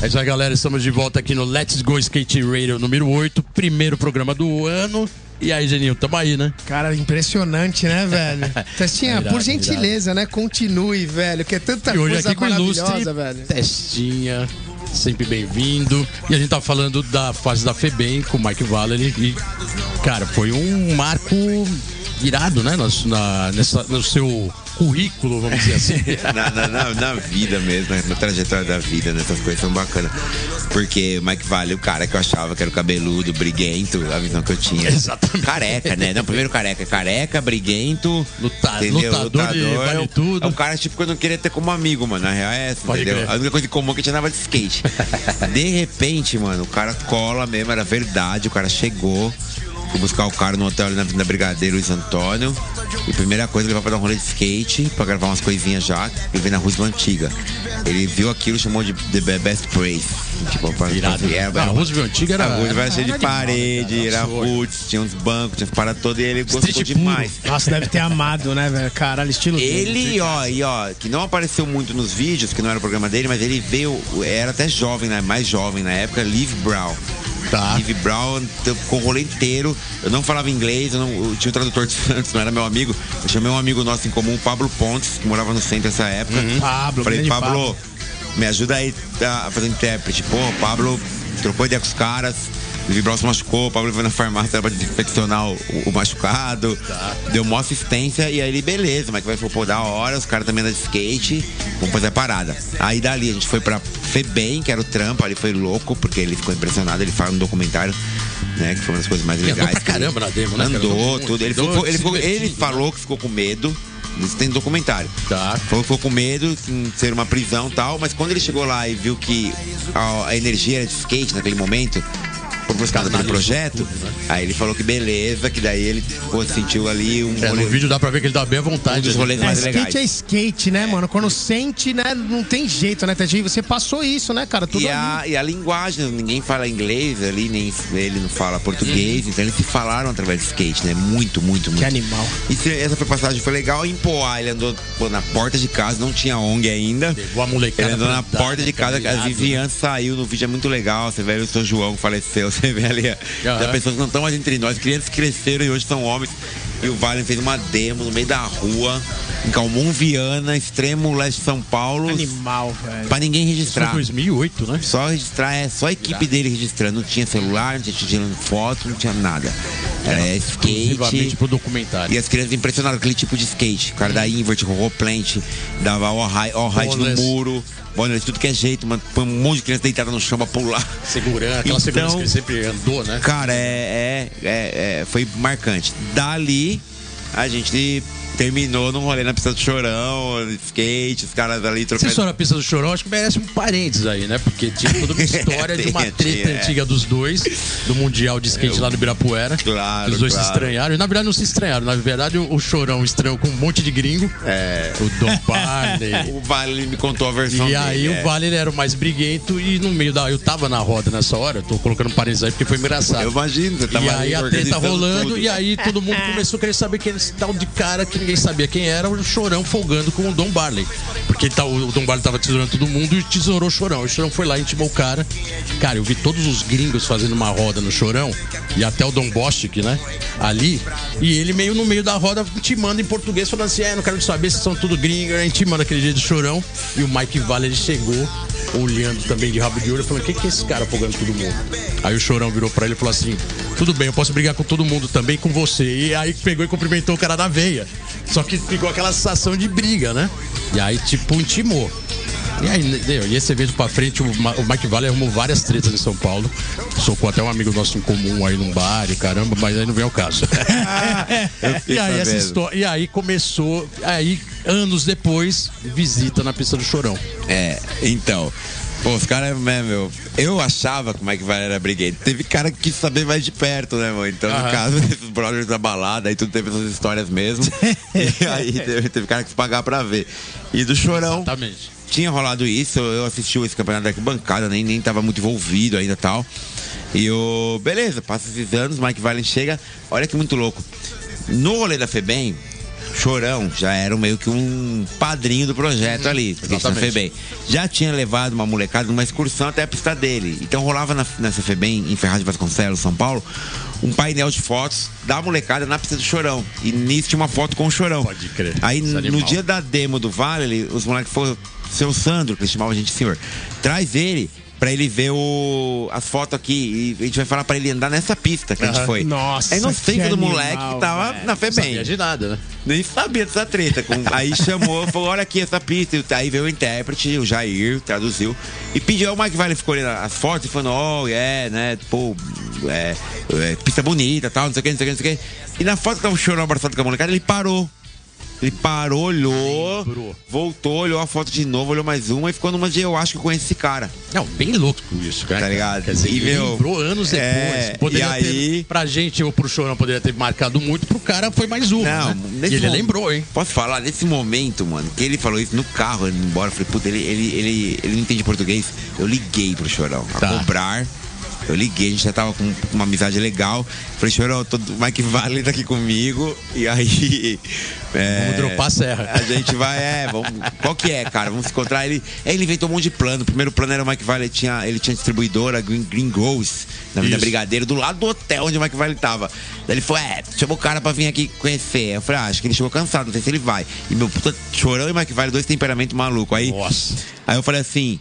É isso aí, galera. Estamos de volta aqui no Let's Go Skate Radio número 8, primeiro programa do ano. E aí, Geninho, tamo aí, né? Cara, impressionante, né, velho? Testinha, Irado, por gentileza, né? Continue, velho, que é tanta E hoje coisa aqui com maravilhosa, velho. Testinha, sempre bem-vindo. E a gente tá falando da fase da FEBEM com o Mike Valery. E, cara, foi um marco irado, né? Na- nessa, no seu currículo, vamos dizer assim. na, na, na- na vida mesmo, né? na trajetória da vida, né? essas coisas são bacanas. Porque o Mike Vale, o cara que eu achava que era o cabeludo, briguento, a visão que eu tinha. Exatamente. Careca, né? Não, primeiro careca. Careca, briguento. Luta- entendeu? lutador é vale um- tudo. É um cara tipo que eu não queria ter como amigo, mano. Na real é essa, Pode entendeu? crer. A única coisa comum é que a gente andava de skate. de repente, mano, o cara cola mesmo, era verdade. O cara chegou. Fui buscar o cara no hotel ali na Avenida Brigadeiro Luiz Antônio. E a primeira coisa, ele vai pra dar um rolê de skate, pra gravar umas coisinhas já. Ele veio na Roosevelt Antiga. Ele viu aquilo e chamou de The Best Place. Tipo, pra, Irado. pra- era- Ah, a Roosevelt Antiga era- A Roosevelt era cheia de parede, era roots, tinha uns bancos, tinha as paradas todas e ele gostou Street puro. demais. Nossa, deve ter amado, né, velho? Caralho, estilo dele. Ele, ó, e ó, que não apareceu muito nos vídeos, que não era o programa dele, mas ele veio, era até jovem, né? Mais jovem na época, Liv Brown. Tá. Liv Brown então, com o rolê inteiro. Eu não falava inglês, eu, não, eu tinha o tradutor de Santos, não era meu amigo. Eu chamei um amigo nosso em comum, Pablo Pontes, que morava no centro nessa época. Pablo, Falei, grande Pablo, me ajuda aí a fazer intérprete. Pô, Pablo trocou ideia com os caras. Brown se machucou, o Pablo foi na farmácia pra desinfeccionar o, o machucado. Deu uma assistência e aí ele, beleza, mas que vai pô, da hora, os caras também andam de skate, vamos fazer a parada. Aí dali a gente foi pra Febem, que era o trampo, ali foi louco, porque ele ficou impressionado, ele fala no documentário, né, que foi uma das coisas mais Ele andou legais. pra caramba na demo, né? Andou, tudo. Ele, ficou, ele, ficou- ele falou que ficou com medo. Isso tem documentário. Tá. Falou que ficou com medo em ser uma prisão e tal, mas quando ele chegou lá e viu que a, a energia era de skate naquele momento, proporcionada pelo projeto. Aí ele falou que beleza, que daí ele pô, sentiu ali um É, no rolê- vídeo dá pra ver que ele dá bem à um vontade. dos né? rolês É, mais skate legais. é skate, né, mano? Quando sente, né? Não tem jeito, né, Tadinho? Você passou isso, né, cara? Tudo E ali. a, e a linguagem, ninguém fala inglês ali, nem ele não fala português, então eles se falaram através de skate, né? Muito, muito, muito. Que animal. E se- essa foi passagem foi legal. Em Poá, ele andou pô, na porta de casa, não tinha ONG ainda. Levou a molecada Ele andou na porta de casa, a vizinhança saiu no vídeo, é muito legal. Você vê o seu João que faleceu, você vê ali. Aham. Já pessoas que não estão mais entre nós, crianças cresceram e hoje são homens. E o Valen fez uma demo no meio da rua, em Calmon Viana, extremo leste de São Paulo, Animal, velho. pra ninguém Isso foi registrar. 2008, né? Só registrar, é só a equipe dele registrando. Não tinha celular, não tinha tirando foto, não tinha nada. Era Exclusivamente skate. pro documentário. E as crianças impressionadas com aquele tipo de skate. O cara da invert, rolou plant, dava all height, all height no Boneless. Boneless, tudo que é jeito, mano. Põe um monte de criança deitada no chão pra pular. Segurando, aquela Então- segurança que ele sempre andou, né? Cara, é, é, é- é- foi marcante. Dali, a gente terminou num rolê na pista do Chorão, skate, os caras ali trocando. história da pista do Chorão, acho que merece um parênteses aí, né? Porque tinha toda uma história de uma treta tinha, é. antiga dos dois, do Mundial de Skate lá no Ibirapuera. Claro, Os dois claro. se estranharam. E na verdade não se estranharam. Na verdade o, o Chorão estranhou com um monte de gringo. É. O Don Barney. O Vale me contou a versão E aí dele, é. o Vale ele era o mais briguento e no meio da. Eu tava na roda nessa hora, eu tô colocando parênteses aí porque foi engraçado. Eu imagino, você tava e aí a treta rolando, tudo. e aí todo mundo começou a querer saber quem era esse tal de cara que ninguém sabia quem era, o Chorão folgando com o Dom Barley. Porque tá- o Dom Barley tava tesourando todo mundo e tesourou o Chorão. O Chorão foi lá e intimou o cara. Cara, eu vi todos os gringos fazendo uma roda no Chorão, e até o Dom Bostic, né? Ali, e ele meio no meio da roda intimando em português, falando assim: é, não quero saber se são tudo gringos, né? intimando aquele jeito do Chorão. E o Mike Vale ele chegou, olhando também de rabo de olho, falando: o que, que é esse cara folgando todo mundo? Aí o Chorão virou pra ele e falou assim: tudo bem, eu posso brigar com todo mundo também, com você. E aí pegou e cumprimentou o cara na veia. Só que ficou aquela sensação de briga, né? E aí, tipo, intimou. E aí, e esse evento pra frente, o, Ma- o Mike Vale arrumou várias tretas em São Paulo. Socou até um amigo nosso em comum aí num bar e caramba, mas aí não vem ao caso. Fiquei e aí essa história. E aí começou. Aí, anos depois, visita na pista do Chorão. É, então. Pô, os caras, né, meu. Eu achava que o Mike Vale era brigueiro. Teve cara que quis saber mais de perto, né, mano? Então, no caso, esses brothers da balada, aí tudo teve essas histórias mesmo. e aí teve, teve cara que quis pagar pra ver. E do Chorão, Exatamente. tinha rolado isso, eu assisti esse campeonato da arquibancada, nem, nem tava muito envolvido ainda tal. E o. Beleza, passa esses anos, Mike Valen chega. Olha que muito louco. No rolê da Febem, Chorão já era meio que um padrinho do projeto ali, porque na. Febem. Já tinha levado uma molecada numa excursão até a pista dele. Então rolava na, Febem, em Ferraz de Vasconcelos, São Paulo, um painel de fotos da molecada na pista do Chorão. E nisso tinha uma foto com o Chorão. Pode crer. Aí no dia da demo do Vale, os moleques foram. Seu Sandro, que eles chamavam a gente senhor, traz ele pra ele ver o, as fotos aqui. E a gente vai falar pra ele andar nessa pista que a gente foi. Nossa, É inocência que do moleque que tava velho. na Febem. Sabia de nada, né? Nem sabia dessa treta. Com- Aí chamou, falou: olha aqui essa pista. E Aí veio o intérprete, o Jair, traduziu. E pediu, o Mike Vale ficou olhando as fotos e falando: oh, é, né, pô, é, é, pista bonita tal, não sei o que, não sei o que, não sei o que. E na foto que tava chorando abraçado com a molecada, ele parou. Ele parou, olhou, Lembrou. voltou, olhou a foto de novo, olhou mais uma e ficou numa de eu acho que eu conheço esse cara. Não, bem louco isso, cara. Tá ligado? Quer dizer, E, ele meu, lembrou anos depois. é, poderia e aí- ter, pra gente ou pro Chorão poderia ter marcado muito, pro cara foi mais uma. Não, né? E ele lembrou, hein? Posso falar, nesse momento, mano, que ele falou isso no carro, indo embora, eu falei, puta, ele, ele, ele, ele não entende português. Eu liguei pro Chorão, a Tá. cobrar. Eu liguei, a gente já tava com uma amizade legal. Falei, Chorão, tô, o Mike Vale tá aqui comigo. E aí. é, Vamos dropar a serra. A gente vai, é, vamos, qual que é, cara? Vamos se encontrar. Ele, aí ele inventou um monte de plano. O primeiro plano era o Mike Vale, ele tinha, ele tinha distribuidora Green, Green Grows, na Avenida Isso. Brigadeiro, do lado do hotel onde o Mike Vale tava. Daí ele falou, é, chamou o cara pra vir aqui conhecer. Eu falei, ah, acho que ele chegou cansado, não sei se ele vai. E meu puta chorão e Mike Vale, dois temperamentos malucos. Aí, Nossa. aí eu falei assim.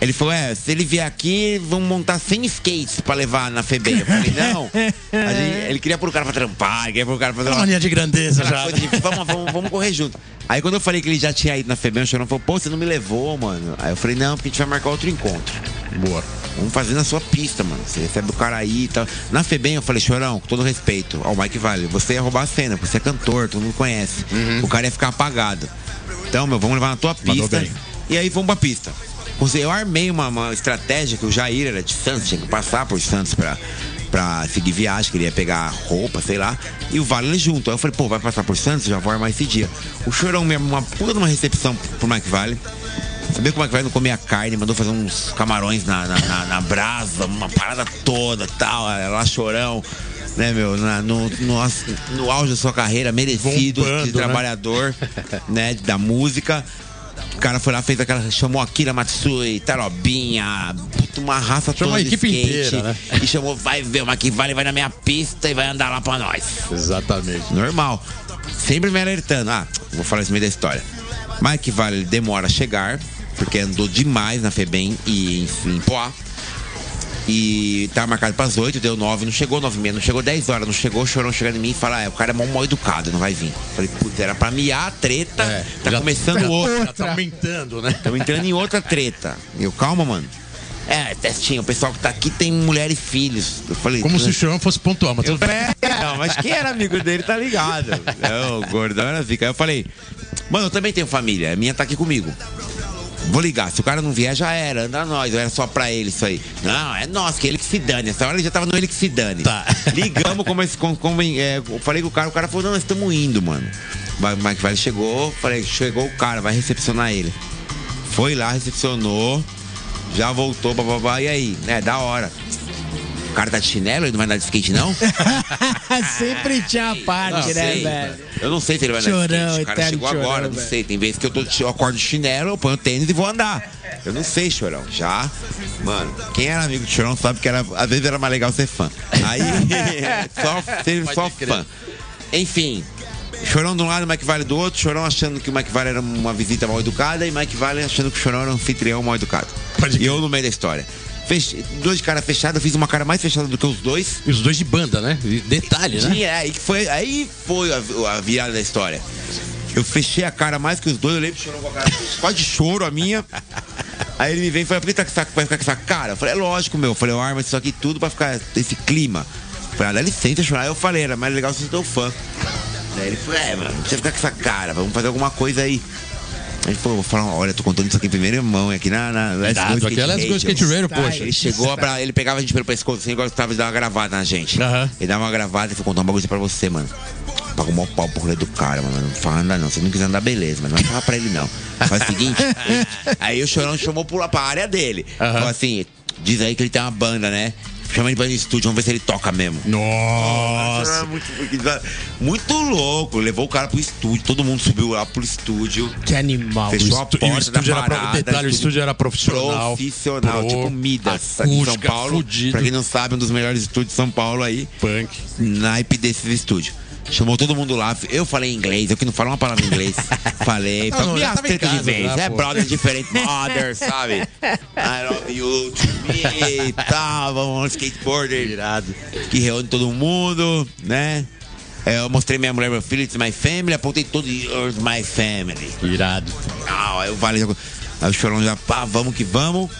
Ele falou, é, se ele vier aqui, vamos montar 100 skates pra levar na FEBEM. Eu falei, não. Gente- ele queria pôr o cara pra trampar, ele queria pôr o cara pra fazer Uma mania de grandeza já. coisa de, vamos, vamos, vamos correr junto. Aí quando eu falei que ele já tinha ido na FEBEM, o Chorão falou, pô, você não me levou, mano. Aí eu falei, não, porque a gente vai marcar outro encontro. Boa. Vamos fazer na sua pista, mano. Você recebe o cara aí e tal. Na FEBEM eu falei, Chorão, com todo respeito ao Mike Vale, você ia roubar a cena, porque você é cantor, todo mundo conhece. O cara ia ficar apagado. Então, meu, vamos levar na tua pista. E aí vamos pra pista. Eu armei uma, uma estratégia que o Jair era de Santos, tinha que passar por Santos pra, pra seguir viagem, queria pegar roupa, sei lá. E o Vale junto. Aí eu falei, pô, vai passar por Santos? Já vou armar esse dia. O Chorão mesmo, uma puta de uma recepção pro Mike Vale. Sabia que o Mike Vale não comia carne, mandou fazer uns camarões na, na, na, na brasa, uma parada toda tal. Lá Chorão né, meu, na, no, no, no, auge da sua carreira, merecido, Bombando, de trabalhador, né? da música. O cara foi lá, fez aquela. chamou Akira Matsui, Tarobinha, uma raça Chamou toda a equipe skate. inteira, né? E chamou, vai ver, o Mike Vale vai na minha pista e vai andar lá pra nós. Exatamente. Normal. Sempre me alertando. Ah, vou falar isso meio da história. Mike Vale demora a chegar, porque andou demais na Febem e em, em Poá. E tava marcado pras 8, deu 9, não chegou 9 e meia, não chegou 10 horas, não chegou, o chorão chegando em mim e fala, é, o cara é mal educado, não vai vir. Falei, putz, era pra miar a treta, É, tá já- começando já- outra. Já tá aumentando, né? Estamos entrando em outra treta. Eu, calma, mano. É, testinho, o pessoal que tá aqui tem mulher e filhos. Eu falei, Como se o chorão fosse pontual, mas tudo bem. falei, não, mas quem era amigo dele tá ligado. Não, o gordão era zica. Aí eu falei, mano, eu também tenho família, a minha tá aqui comigo. Vou ligar, se o cara não vier, já era, anda nós, era só pra ele isso aí. Não, é nosso, que ele que se dane. Essa hora ele já tava no ele que se dane. Tá. Ligamos, como, esse- como, como é, eu falei com o cara, o cara falou, não, nós estamos indo, mano. O Mike Vale chegou, falei, chegou o cara, vai recepcionar ele. Foi lá, recepcionou, já voltou, bababá, e aí? É, da hora. O cara tá de chinelo, ele não vai andar de skate, não? Sempre tinha a parte, Não né, sei, velho? Eu não sei se ele vai andar de Chorão, skate. O cara eterno chegou chorão, agora, não velho. sei. Tem vezes que eu, tô, eu acordo de chinelo, eu ponho tênis e vou andar. Eu não sei, chorão. Já, mano, quem era amigo de chorão sabe que era, às vezes era mais legal ser fã. Aí, só, ser só fã. Enfim. Chorão de um lado, Mike Vale do outro, Chorão achando que o Mike Vale era uma visita mal educada e Mike Vale achando que o Chorão era um anfitrião mal educado. Pode E eu no meio da história. Fech... Dois de cara fechada, eu fiz uma cara mais fechada do que os dois. E os dois de banda, né? Detalhe, né? Sim, é, aí foi, aí foi a, a virada da história. Eu fechei a cara mais que os dois, eu lembro chorou com a cara quase de choro a minha. Aí ele me vem e fala, por que tá com essa, vai ficar com essa cara? Eu falei, é lógico, meu. Eu falei, eu armo isso aqui tudo pra ficar esse clima. Eu falei, ah, dá licença chorar. Aí eu falei, era mais legal se eu sou fã. Daí ele falou, é, mano, não precisa ficar com essa cara, vamos fazer alguma coisa aí. Aí ele falou, vou falar, olha, tô contando isso aqui em primeira mão, aqui na, na Let's Irado, aqui é Let's Go Skate Radio, Tá, poxa. ele chegou, pra, ele pegava a gente pelo pescoço assim, gostava de dar uma gravada na gente. Aham. Ele dava uma gravada e falou, contar uma coisa pra você, mano. Pagou mó pau pro rolê do cara, mano. Não fala nada não. Se não quiser andar, beleza, mas não fala pra ele não. Faz o seguinte. aí o chorão chamou pra, pra área dele. Aham. Falou assim, diz aí que ele tem uma banda, né? Chama ele pra ir no estúdio, vamos ver se ele toca mesmo. Nossa. Era Muito, louco. Levou o cara pro estúdio, todo mundo subiu lá pro estúdio. Que animal. Fechou a estu- e o porta da estúdio era pro- parada. detalhe, o estúdio era profissional. Profissional, Pro, tipo Midas, aqui em São Paulo. fudido. Pra quem não sabe, um dos melhores estúdios de São Paulo aí. Punk. Naipe desses estúdios. Chamou todo mundo lá. Eu falei inglês, eu que não falo uma palavra em inglês. falei. Não, não, me já as tretas de vez. já, é brother diferente, mother, sabe? I love you to me e tal. Vamos no skateboarder. Irado. Que reúne todo mundo, né? É, Eu mostrei minha mulher, meu filho, it's my family, apontei todo, yours my family. Irado. Ah, Vale já. Aí o chorão já, pá, vamos que vamos.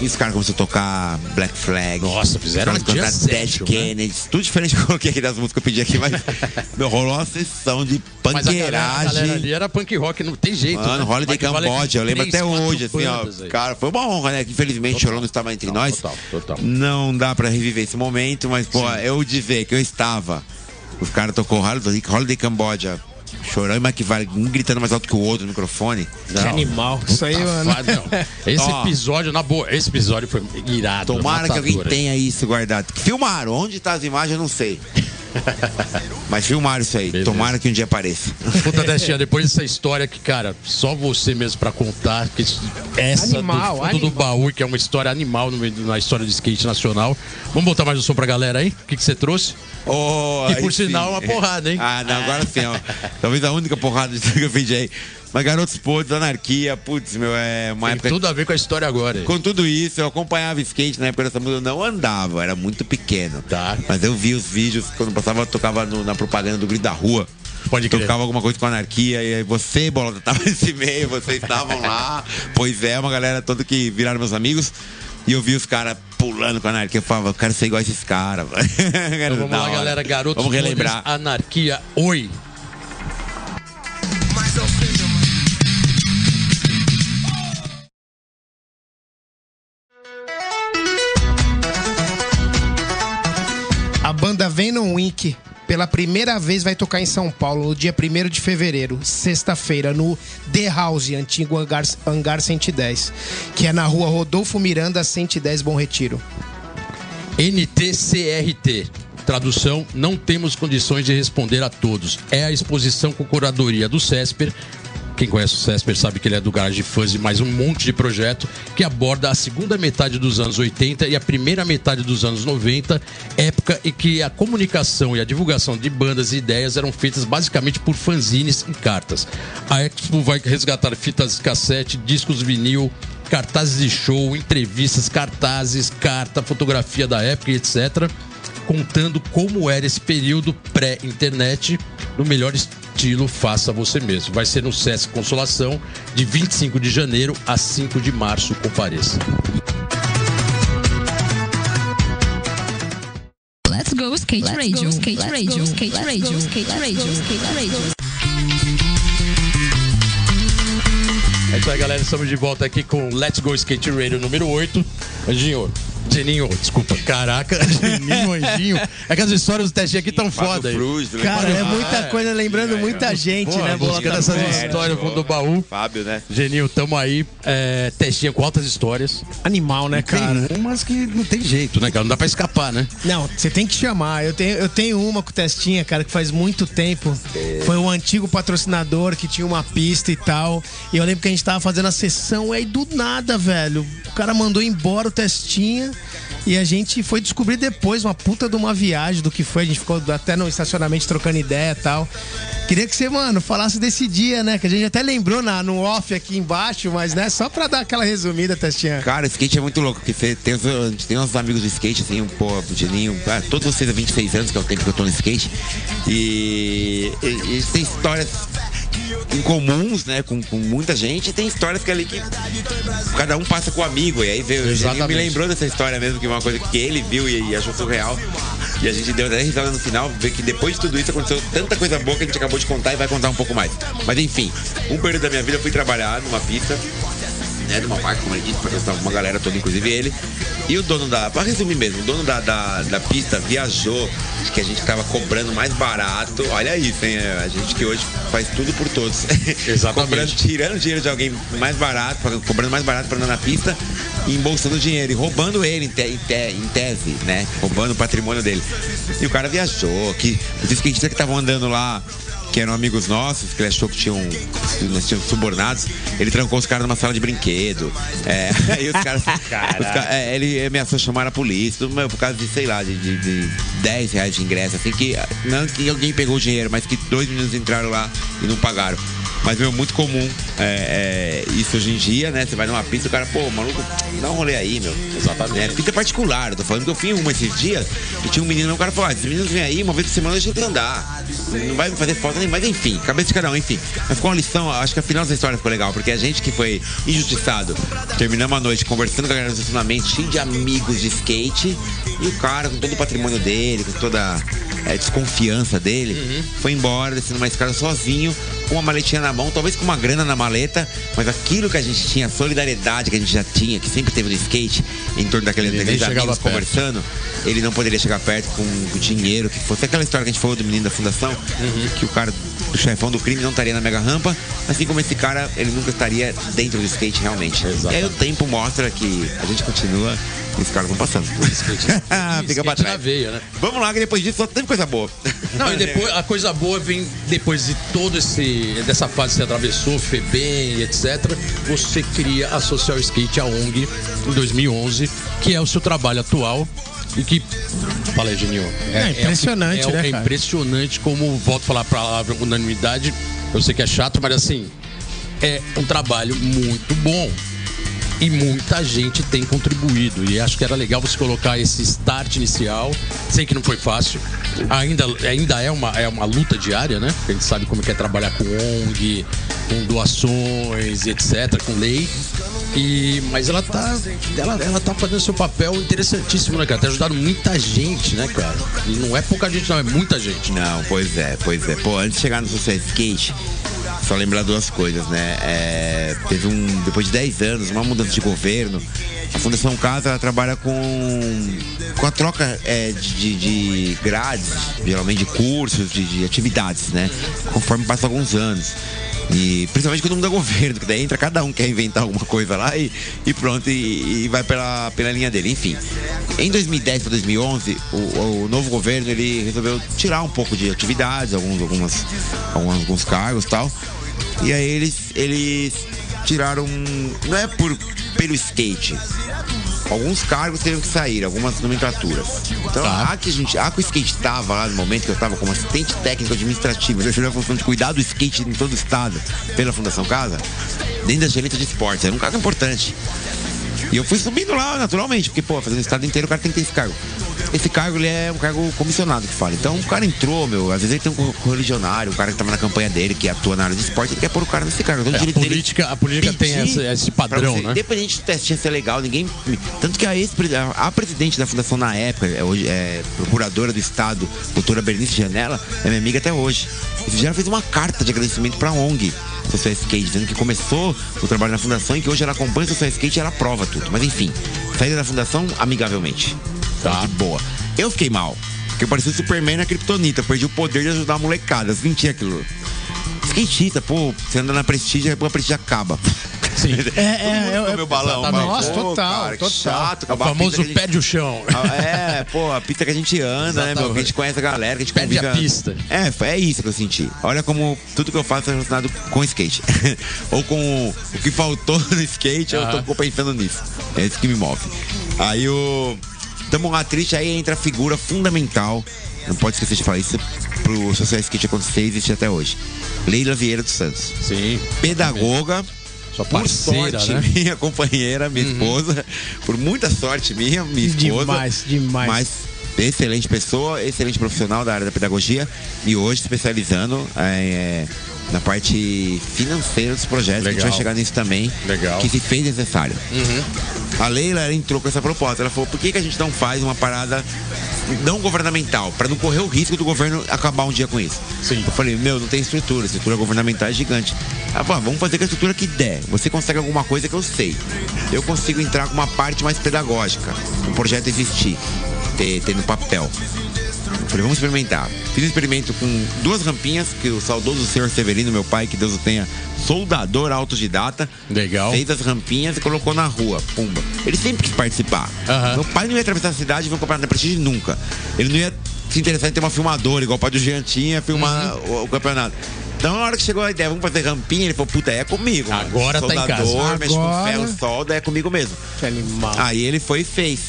E os caras começaram a tocar Black Flag. Nossa, fizeram um cantaram jam Dead Kennedy. Tudo diferente que eu coloquei aqui das músicas que eu pedi aqui, mas. meu, rolou uma sessão de Mas a galera, a galera panqueiragem. ali era punk rock, não tem jeito. Mano, né? Holiday Cambodia, eu lembro até hoje, assim, ó. aí. Cara, foi uma honra, né? Infelizmente o Chorão não estava entre Total, nós. total, total. Não dá pra reviver esse momento, mas, pô, eu dizer que eu estava. Os caras tocou Holiday, Holiday Cambodia. Chorão e Mike Vale, um gritando mais alto que o outro no microfone. Que animal. Isso aí, mano. Não. Esse Ó. episódio, na boa, esse episódio foi irado. Tomara que alguém tenha isso guardado. Filmaram. Onde tá as imagens, eu não sei. Mas filmaram isso aí. Beleza. Tomara que um dia apareça. Puta, Destinha, depois dessa história que, cara, só você mesmo pra contar, que essa Animal, do fundo do baú, que é uma história animal na história do skate nacional. Vamos botar mais um som pra galera aí? O que que você trouxe? Oh, E por sinal, sim. uma porrada, hein? Ah, não, agora sim, ó. Talvez a única porrada que eu pedi aí. Mas Garotos Podres, Anarquia, putz, meu, é uma Tem época. tudo a ver com a história agora. Com tudo isso, eu acompanhava skate na época dessa música, eu não andava, era muito pequeno. Tá. Mas eu vi os vídeos, quando passava, eu tocava no- na propaganda do Grito da Rua. Pode crer. Tocava alguma coisa com anarquia, e aí você, Bolota, tava nesse meio, vocês estavam lá. Pois é, uma galera toda que viraram meus amigos. E eu vi os caras pulando com a anarquia. Eu falava, eu quero ser igual a esses caras. Então vamos lá, galera. Garotos Vamos relembrar. Podres, Anarquia, oi. Venom Inc. pela primeira vez vai tocar em São Paulo no dia 1 de fevereiro, sexta-feira, no The House, antigo hangar, hangar 110, que é na rua Rodolfo Miranda, 110 Bom Retiro. NTCRT. Tradução: Não temos condições de responder a todos. É a exposição com curadoria do CESPER. Quem conhece o CESPER sabe que ele é do Garage Fuzz e mais um monte de projeto que aborda a segunda metade dos anos 80 e a primeira metade dos anos 90, época em que a comunicação e a divulgação de bandas e ideias eram feitas basicamente por fanzines e cartas. A Expo vai resgatar fitas cassete, discos vinil, cartazes de show, entrevistas, cartazes, carta, fotografia da época, etc. Contando como era esse período pré-internet, no melhor estilo Faça Você Mesmo. Vai ser no Sesc Consolação, de 25 de janeiro a 5 de março. Compareça. Let's go skate radio, skate radio, skate radio, skate radio, skate radio. É isso aí, galera. Estamos de volta aqui com Let's Go Skate Radio número 8. Anjinho, Geninho, desculpa. Caraca, Geninho, Anjinho. É que as histórias do teste aqui tão foda aí. Fruz, do Cara, é muita coisa, lembrando muita gente, Pô, né? buscando Bola? essas Roberto, histórias fundo do baú. Fábio, né? Geninho, tamo aí. É, testinha com altas histórias. Animal, né, cara? Tem umas que não tem jeito, né, cara? Não dá pra escapar, né? Não, você tem que chamar. Eu tenho, eu tenho uma com o Testinha, cara, que faz muito tempo. Foi um antigo patrocinador que tinha uma pista e tal. E eu lembro que a gente tava fazendo a sessão, aí do nada, velho. O cara mandou embora o Testinha. E a gente foi descobrir depois uma puta de uma viagem do que foi. A gente ficou até no estacionamento trocando ideia e tal. Queria que você, mano, falasse desse dia, né? Que a gente até lembrou na, no off aqui embaixo, mas né, só pra dar aquela resumida, Testinha. Cara, o skate é muito louco, porque tem, a gente tem nossos amigos do skate, assim, um pô, o Geninho, ah, todos vocês há 26 anos, que é o tempo que eu tô no skate, e, e, e têm histórias incomuns, né, com, com muita gente, e tem histórias que ali que cada um passa com o amigo, e aí veio, Geninho me Exatamente. lembrou dessa história mesmo, que é uma coisa que ele viu e, e achou surreal, e a gente deu até risada no final, ver que depois de tudo isso aconteceu tanta coisa boa que a gente acabou de contar e vai contar um pouco mais. Mas enfim, um período da minha vida eu fui trabalhar numa pista, né, de uma marca, como ele disse, patrocinava uma galera toda, inclusive ele. E o dono da, pra resumir mesmo, o dono da, da, da pista viajou, de que a gente tava cobrando mais barato. Olha isso, hein? A gente que hoje faz tudo por todos. Exatamente. cobrando, tirando dinheiro de alguém mais barato, cobrando mais barato pra andar na pista e embolsando dinheiro e roubando ele em, te- em te- em tese, né? Roubando o patrimônio dele. E o cara viajou, que os skatistas que estavam andando lá que eram amigos nossos, que ele achou que tinham, nós tínhamos subornados, ele trancou os caras numa sala de brinquedo. É, aí os caras. os ca- é, ele ameaçou chamar a polícia, tudo, por causa de, sei lá, de, de, de 10 reais de ingresso, assim, que não que alguém pegou o dinheiro, mas que dois meninos entraram lá e não pagaram. Mas, meu, muito comum é, é, isso hoje em dia, né? Você vai numa pista, o cara, pô, maluco, dá um rolê aí, meu. Exatamente. É, pista particular, eu tô falando que eu fui em uma esses dias e tinha um menino, o cara falou, ah, esses meninos vêm aí, uma vez por semana a gente andar. Não vai fazer falta mas enfim, cabeça de cada um, enfim. Mas ficou uma lição, acho que a final dessa história ficou legal, porque a gente que foi injustiçado, terminamos a noite conversando com a galera do estacionamento, cheio de amigos de skate, e o cara, com todo o patrimônio dele, com toda a desconfiança dele, foi embora, descendo uma escada sozinho, com uma maletinha na mão, talvez com uma grana na maleta, mas aquilo que a gente tinha, a solidariedade que a gente já tinha, que sempre teve no skate, em torno daquele, daqueles amigos conversando, ele não poderia chegar perto com o dinheiro que fosse. Aquela história que a gente falou do menino da fundação, que o cara, o chefão do crime não estaria na mega rampa, assim como esse cara, ele nunca estaria dentro do skate realmente. E aí o tempo mostra que a gente continua e os caras vão passando. Fica pra Skate na trás. veia, né? Vamos lá, que depois disso só teve coisa boa. Não, e depois a coisa boa vem depois de todo esse dessa fase que você atravessou, Febem, etc. Você cria a Social Skate a ONG em 2011, que é o seu trabalho atual e que fala aí, Geninho. É impressionante, é, o que- é, né, É cara? impressionante como volto a falar a palavra unanimidade. Eu sei que é chato, mas assim é um trabalho muito bom. E muita gente tem contribuído. E acho que era legal você colocar esse start inicial. Sei que não foi fácil. Ainda, ainda é, uma, é uma luta diária, né? A gente sabe como que é trabalhar com ONG, com doações, etc., com lei. E, mas ela tá, ela, ela tá fazendo seu papel interessantíssimo, né, cara? Tá ajudando muita gente, né, cara? E não é pouca gente, não, é muita gente. Não, pois é, pois é. Pô, antes de chegar no Social Skate, só lembrar duas coisas, né? É, teve um. Depois de 10 anos, uma mudança de governo. A Fundação Casa ela trabalha com, com a troca é, de, de grades, geralmente de cursos, de, de atividades, né? Conforme passa alguns anos. E principalmente quando muda governo, que daí entra cada um quer inventar alguma coisa lá e, e pronto, e, e vai pela, pela linha dele. Enfim, em 2010 para 2011, o, o novo governo ele resolveu tirar um pouco de atividades, alguns, algumas, alguns, cargos e tal. E aí eles, eles tiraram. Não é por pelo skate. Alguns cargos teriam que sair, algumas nomenclaturas. Então, Tá. a que a gente, a que o skate estava lá no momento que eu estava como assistente técnico administrativo, exercendo a função de cuidar do skate em todo o estado pela Fundação Casa, dentro da gerência de esportes, era um cargo importante. E eu fui subindo lá naturalmente, porque, pô, fazendo o estado inteiro o cara tem que ter esse cargo. Esse cargo, ele é um cargo comissionado que fala. Então, o cara entrou, meu, às vezes ele tem um correligionário, um cara que tava na campanha dele, que atua na área de esporte, ele quer pôr o cara nesse cargo. Então, É, a política, a política tem esse, esse padrão, você, né? Independente do teste ser legal, ninguém. Tanto que a, ex a presidente da fundação na época, é, hoje é procuradora do Estado, doutora Bernice Janela, é minha amiga até hoje. E já fez uma carta de agradecimento pra ONG. Social Skate, dizendo que começou o trabalho na fundação e que hoje ela acompanha o Social Skate e ela aprova tudo. Mas enfim, saída da fundação amigavelmente. Tá. De boa. Eu fiquei mal. Porque eu parecia o Superman na Kryptonita. Perdi o poder de ajudar a molecada. Eu senti aquilo. Skatista, pô, você anda na prestígio, a prestígio acaba. Sim. É, é, é, meu balão, mas, Nossa, pô, total, cara, que total. chato, É o a famoso a pé gente- de chão. Ah, É, pô, a pista que a gente anda, né, meu? Que a gente conhece a galera, que a gente Perde a convive- pista. É, foi- é isso que eu senti. Olha como tudo que eu faço é relacionado com skate. Ou com o que faltou no skate, eu Aham. tô pensando nisso. É isso que me move. Aí o. Tamo lá triste, aí entra a figura fundamental. Não pode esquecer de falar isso pro Social Skate acontecer e existir até hoje. Leila Vieira dos Santos. Sim. Pedagoga, Sua por parceira, sorte né? Uhum. minha companheira, minha esposa, por muita sorte minha, minha esposa. Demais, demais. Mas excelente pessoa, excelente profissional da área da pedagogia e hoje especializando é, na parte financeira dos projetos. A gente Legal. vai chegar nisso também. Legal. Que se fez necessário. A Leila entrou com essa proposta. Ela falou: por que, que a gente não faz uma parada não governamental? Para não correr o risco do governo acabar um dia com isso. Sim. Eu falei: meu, não tem estrutura. Estrutura governamental é gigante. Ela falou: ah, vamos fazer com a estrutura que der. Você consegue alguma coisa que eu sei. Eu consigo entrar com uma parte mais pedagógica. O projeto existir, ter, ter no papel. Eu falei, vamos experimentar. Fiz um experimento com duas rampinhas, que o saudoso senhor Severino, meu pai, que Deus o tenha, soldador autodidata, Legal. fez as rampinhas e colocou na rua. Pumba. Ele sempre quis participar. Aham. Meu pai não ia atravessar a cidade e ver um campeonato da Prestige nunca. Ele não ia se interessar em ter uma filmadora, igual o pai do Jean tinha, filmar Uhum. o, o campeonato. Então, na hora que chegou a ideia, vamos fazer rampinha, ele falou, puta, é comigo. mano. Agora tá em casa. Soldador, mexe com ferro, solda, é comigo mesmo. Que animal. Aí ele foi e fez.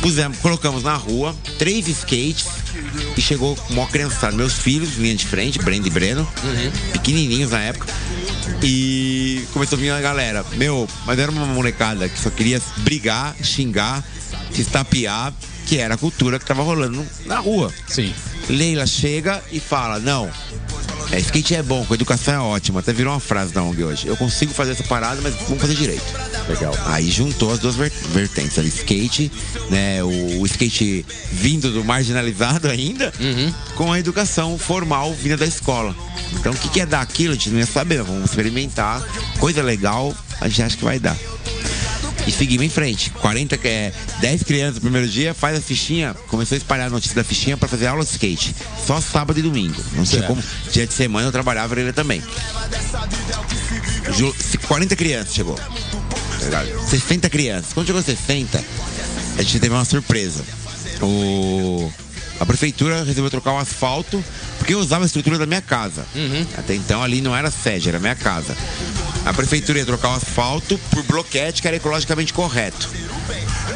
Pusemos, colocamos na rua três skates e chegou mó criançada. Meus filhos, linha de frente, Brenda e Breno, pequenininhos na época. E começou a vir a galera. Meu, mas era uma molecada que só queria brigar, xingar, se estapear, que era a cultura que tava rolando na rua. Sim. Leila chega e fala: Não, é, skate é bom, com educação é ótimo. Até virou uma frase da ONG hoje. Eu consigo fazer essa parada, mas vamos fazer direito. Legal. Aí juntou as duas ver- vertentes, ali, skate, né, o, o skate vindo do marginalizado ainda, com a educação formal vinda da escola. Então o que, que é dar aquilo, a gente não ia saber, vamos experimentar, coisa legal, a gente acha que vai dar. E seguimos em frente. 40, que é 10 crianças no primeiro dia, faz a fichinha, começou a espalhar a notícia da fichinha para fazer aula de skate. Só sábado e domingo. Não tinha Certo. como. Dia de semana eu trabalhava ele também. Ju- 40 crianças chegou. Verdade. 60 crianças. Quando chegou 60, a gente teve uma surpresa. O... A prefeitura resolveu trocar o asfalto, porque eu usava a estrutura da minha casa. Até então ali não era sede, era minha casa. A prefeitura ia trocar o asfalto por bloquete que era ecologicamente correto.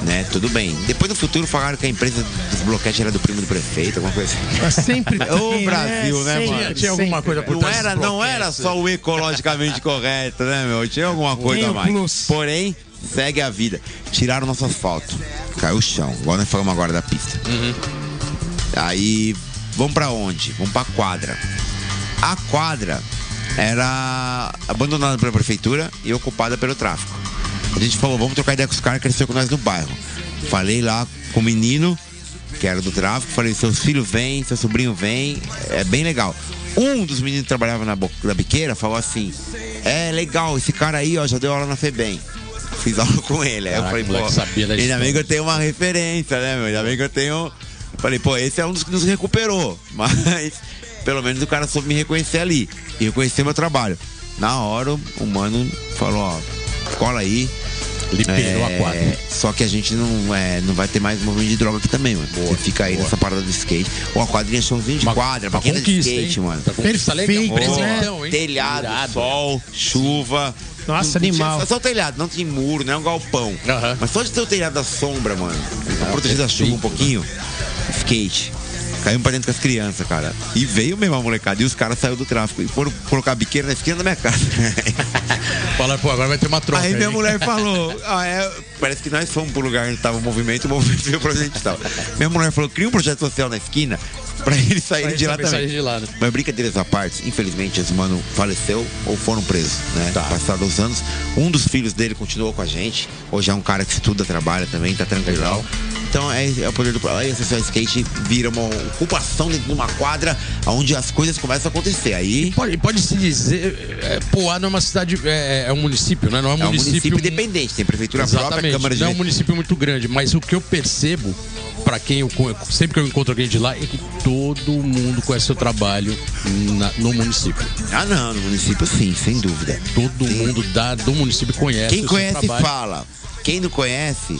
Né, tudo bem. Depois no futuro falaram que a empresa dos bloquetes era do primo do prefeito, alguma coisa assim. Mas sempre Ô, tem, Brasil, né, Sempre, mano? Tinha alguma coisa por Não trás era, dos não era só o ecologicamente correto, né, meu? Tinha alguma coisa Tem a mais. plus. Porém, segue a vida. Tiraram nosso asfalto. Caiu o chão. Igual nós falamos agora da pista. Aí, vamos pra onde? Vamos pra quadra. A quadra era abandonada pela prefeitura e ocupada pelo tráfico. A gente falou, vamos trocar ideia com os caras que cresceu com nós no bairro. Falei lá com o menino, que era do tráfico, falei, seus filhos vêm, seu sobrinho vem, é bem legal. Um dos meninos que trabalhava na, na biqueira falou assim: É legal, esse cara aí, ó, já deu aula na FEBEM. Fiz aula com ele. Aí eu Caraca, falei, pô, sabia da ainda bem que eu tenho uma referência, né, meu? Ainda bem que eu tenho. Eu falei, pô, esse é um dos que nos recuperou. Mas pelo menos o cara soube me reconhecer ali. E reconhecer meu trabalho. Na hora, o mano falou, ó, cola aí. Liberou a quadra. Só que a gente não, é, não vai ter mais movimento de droga aqui também, mano. Você fica aí nessa parada do skate. Ou a quadrinha chãozinho de Uma- quadra, uma pra quem de skate, hein? mano. Tá. Perfeito, Presentão, hein? Telhado, Irado. sol, chuva. Nossa, Não tinha- animal. Só o telhado, não tem muro, não é um galpão. Mas só de ter o telhado da sombra, mano. Pra proteger da chuva um pouquinho. Skate. Caímos pra dentro com as crianças, cara. E veio mesmo a molecada. E os caras saíram do tráfico. E foram colocar a biqueira na esquina da minha casa. Falaram, pô, agora vai ter uma troca. Aí minha hein? mulher falou, ah, é, parece que nós fomos pro lugar onde tava o movimento, o movimento veio pra gente tava. Minha mulher falou, cria um projeto social na esquina pra eles saírem Pra de lá eles também. saírem de lá, né? Mas brincadeiras à parte, infelizmente esse mano faleceu ou foram presos, né? Tá. Passados os anos. Um dos filhos dele continuou com a gente. Hoje é um cara que estuda, trabalha também, tá tranquilo. Legal. Então é, é o poder do. Aí a skate vira uma ocupação dentro de uma quadra onde as coisas começam a acontecer. Aí Pode, pode se dizer, é, Poá não é uma cidade, é, é um município, né? Não é um é um município, município independente, tem prefeitura própria, Exatamente. Câmara de Não é um município muito grande, mas o que eu percebo, pra quem eu sempre que eu encontro alguém de lá, é que todo mundo conhece seu trabalho na- no município. Ah, não, no município sim, sem dúvida. Todo mundo da, do município conhece Quem o conhece seu trabalho. fala. Quem não conhece,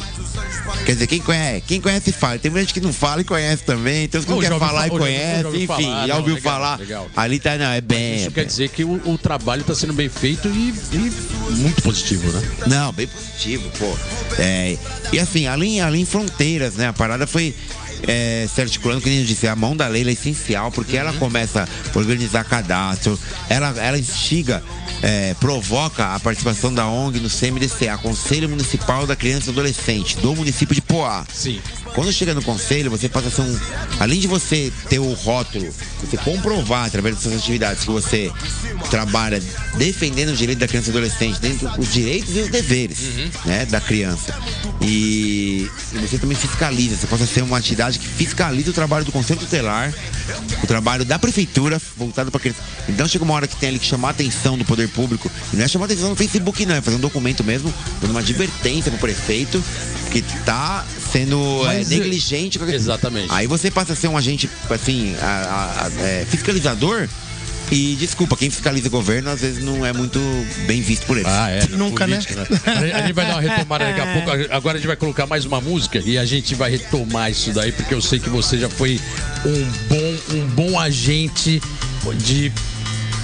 quer dizer, quem conhece, quem conhece fala. Tem muita gente que não fala e conhece também. Então, se não quer falar e já- conhece, já enfim, falar, já não, ouviu legal, falar. legal. Ali tá, não, é bem. Isso é quer bem. dizer que o, o trabalho está sendo bem feito e, e muito positivo, né? Não, bem positivo, pô. É, e assim, além, além fronteiras, né? A parada foi é, se articulando, que nem eu disse, a mão da lei ela é essencial, porque ela começa a organizar cadastro, ela, ela instiga, é, provoca a participação da ONG no CMDCA, Conselho Municipal da Criança e Adolescente, do município de Poá. Sim. Quando chega no conselho, você passa a ser um. Além de você ter o rótulo, você comprovar através das suas atividades que você trabalha defendendo os direitos da criança e adolescente, dentro os direitos e os deveres né, da criança. E, e você também fiscaliza, você passa a ser uma entidade que fiscaliza o trabalho do Conselho Tutelar, o trabalho da prefeitura voltado para criança. Então chega uma hora que tem ali que chamar a atenção do poder público, e não é chamar a atenção no Facebook, não, é fazer um documento mesmo, dando uma advertência pro prefeito que tá sendo é, Mas, negligente. exatamente. Aí você passa a ser um agente, assim, a- a- a- é, fiscalizador. E desculpa, quem fiscaliza o governo às vezes não é muito bem visto por eles. Ah, é. Nunca, né? política, A gente vai dar uma retomada daqui a pouco. Agora a gente vai colocar mais uma música e a gente vai retomar isso daí, porque eu sei que você já foi um bom, um bom agente de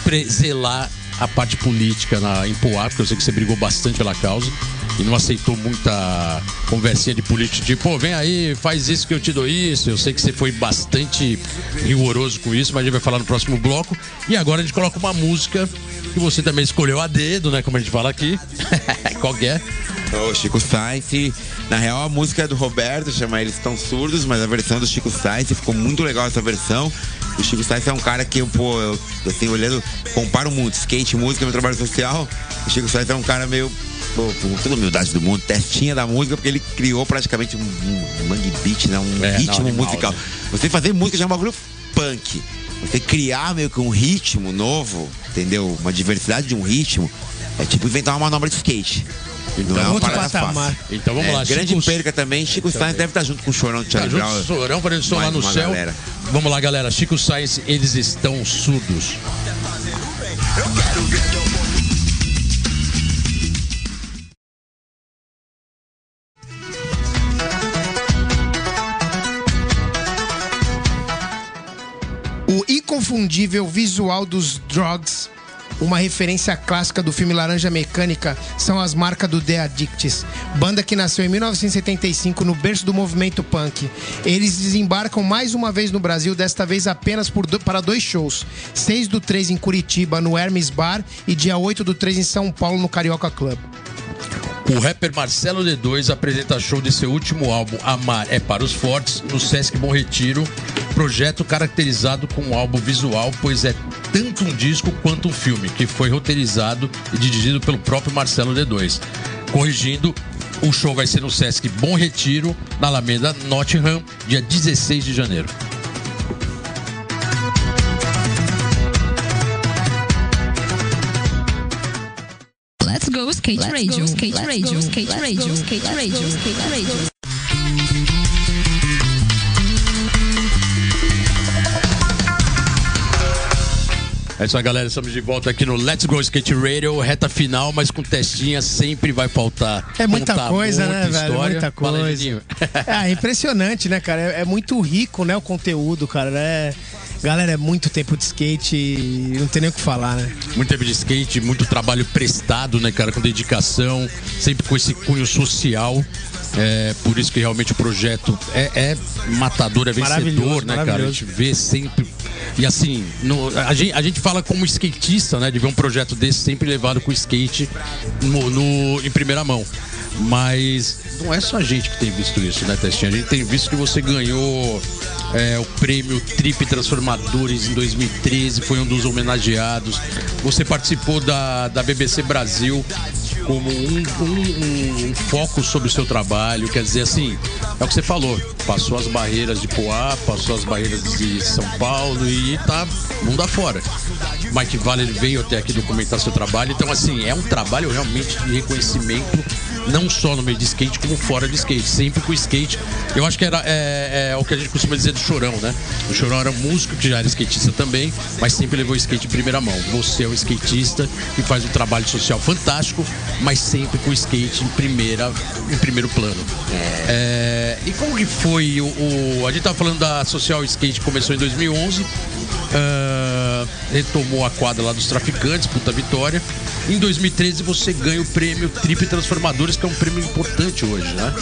pre- zelar a parte política na, em Poá, porque eu sei que você brigou bastante pela causa e não aceitou muita conversinha de político, tipo, vem aí, faz isso que eu te dou isso. Eu sei que você foi bastante rigoroso com isso, mas a gente vai falar no próximo bloco. E agora a gente coloca uma música que você também escolheu a dedo, né? Como a gente fala aqui. Qual é? O Chico Sainz, na real a música é do Roberto, chama Eles Estão Surdos, mas a versão do Chico Sainz ficou muito legal essa versão. O Chico Sainz é um cara que eu, pô, eu, assim, olhando, comparo muito, skate, música, meu trabalho social. O Chico Sainz é um cara meio, pô, com toda a humildade do mundo, testinha da música, porque ele criou praticamente um, um mangue beat, né? um É, não, ritmo animal, musical. né? Você fazer música já é um bagulho punk. Você criar meio que um ritmo novo, entendeu? Uma diversidade de um ritmo, é tipo inventar uma manobra de skate. Não é uma outro parada patamar. fácil. Então vamos É, lá, grande Chico- perca também. Chico Sainz deve estar junto com o Chorão de Tá Charlie junto Brown. com o Sorão fazendo som lá no céu. galera. Vamos lá, galera. Chico Sainz, eles estão surdos. O inconfundível visual dos Drugs, uma referência clássica do filme Laranja Mecânica, são as marcas do The Addicts, banda que nasceu em 1975 no berço do movimento punk. Eles desembarcam mais uma vez no Brasil, desta vez apenas do- para dois shows: 6 do 3 em Curitiba, no Hermes Bar, e dia 8 do 3 em São Paulo, no Carioca Club. O rapper Marcelo D2 apresenta show de seu último álbum Amar é para os Fortes no Sesc Bom Retiro, projeto caracterizado com um álbum visual, pois é tanto um disco quanto um filme, que foi roteirizado e dirigido pelo próprio Marcelo D2. Corrigindo, o show vai ser no Sesc Bom Retiro, na Alameda Nottingham, dia 16 de janeiro. Skate radio, skate radio, skate radio, skate radio, skate radio. É isso aí, galera. Estamos de volta aqui no Let's Go Skate Radio, reta final, mas com testinha sempre vai faltar. É muita contar coisa, né, muita velho? história. Muita Fala aí, coisa. Didinho. É, é impressionante, né, cara? É, é muito rico, né, o conteúdo, cara. né? Galera, é muito tempo de skate e não tem nem o que falar, né? Muito tempo de skate, muito trabalho prestado, né, cara, com dedicação, sempre com esse cunho social. É, por isso que realmente o projeto é, é matador, é vencedor, né, cara? A gente vê sempre. E assim, no- a, gente, a gente fala como skatista, né? De ver um projeto desse sempre levado com o skate no, no- em primeira mão. Mas não é só a gente que tem visto isso, né, Testinha? A gente tem visto que você ganhou é, o prêmio Trip Transformadores em 2013, foi um dos homenageados. Você participou da, da BBC Brasil como um, um- um- foco sobre o seu trabalho. Quer dizer, assim, é o que você falou. Passou as barreiras de Poá, passou as barreiras de São Paulo e tá mundo afora. Mike Valler veio até aqui documentar seu trabalho. Então, assim, é um trabalho realmente de reconhecimento, não só no meio de skate, como fora de skate. Sempre com o skate. Eu acho que era é, é o que a gente costuma dizer do Chorão, né? O Chorão era um músico que já era skatista também, mas sempre levou o skate em primeira mão. Você é um skatista que faz um trabalho social fantástico, mas sempre com o skate em, primeira, em primeiro plano. É, e como que foi o, o- A gente tava falando da Social Skate que começou em 2011. Ah, retomou a quadra lá dos traficantes, puta vitória. Em 2013 você ganha o prêmio Trip Transformadores, que é um prêmio importante hoje, né?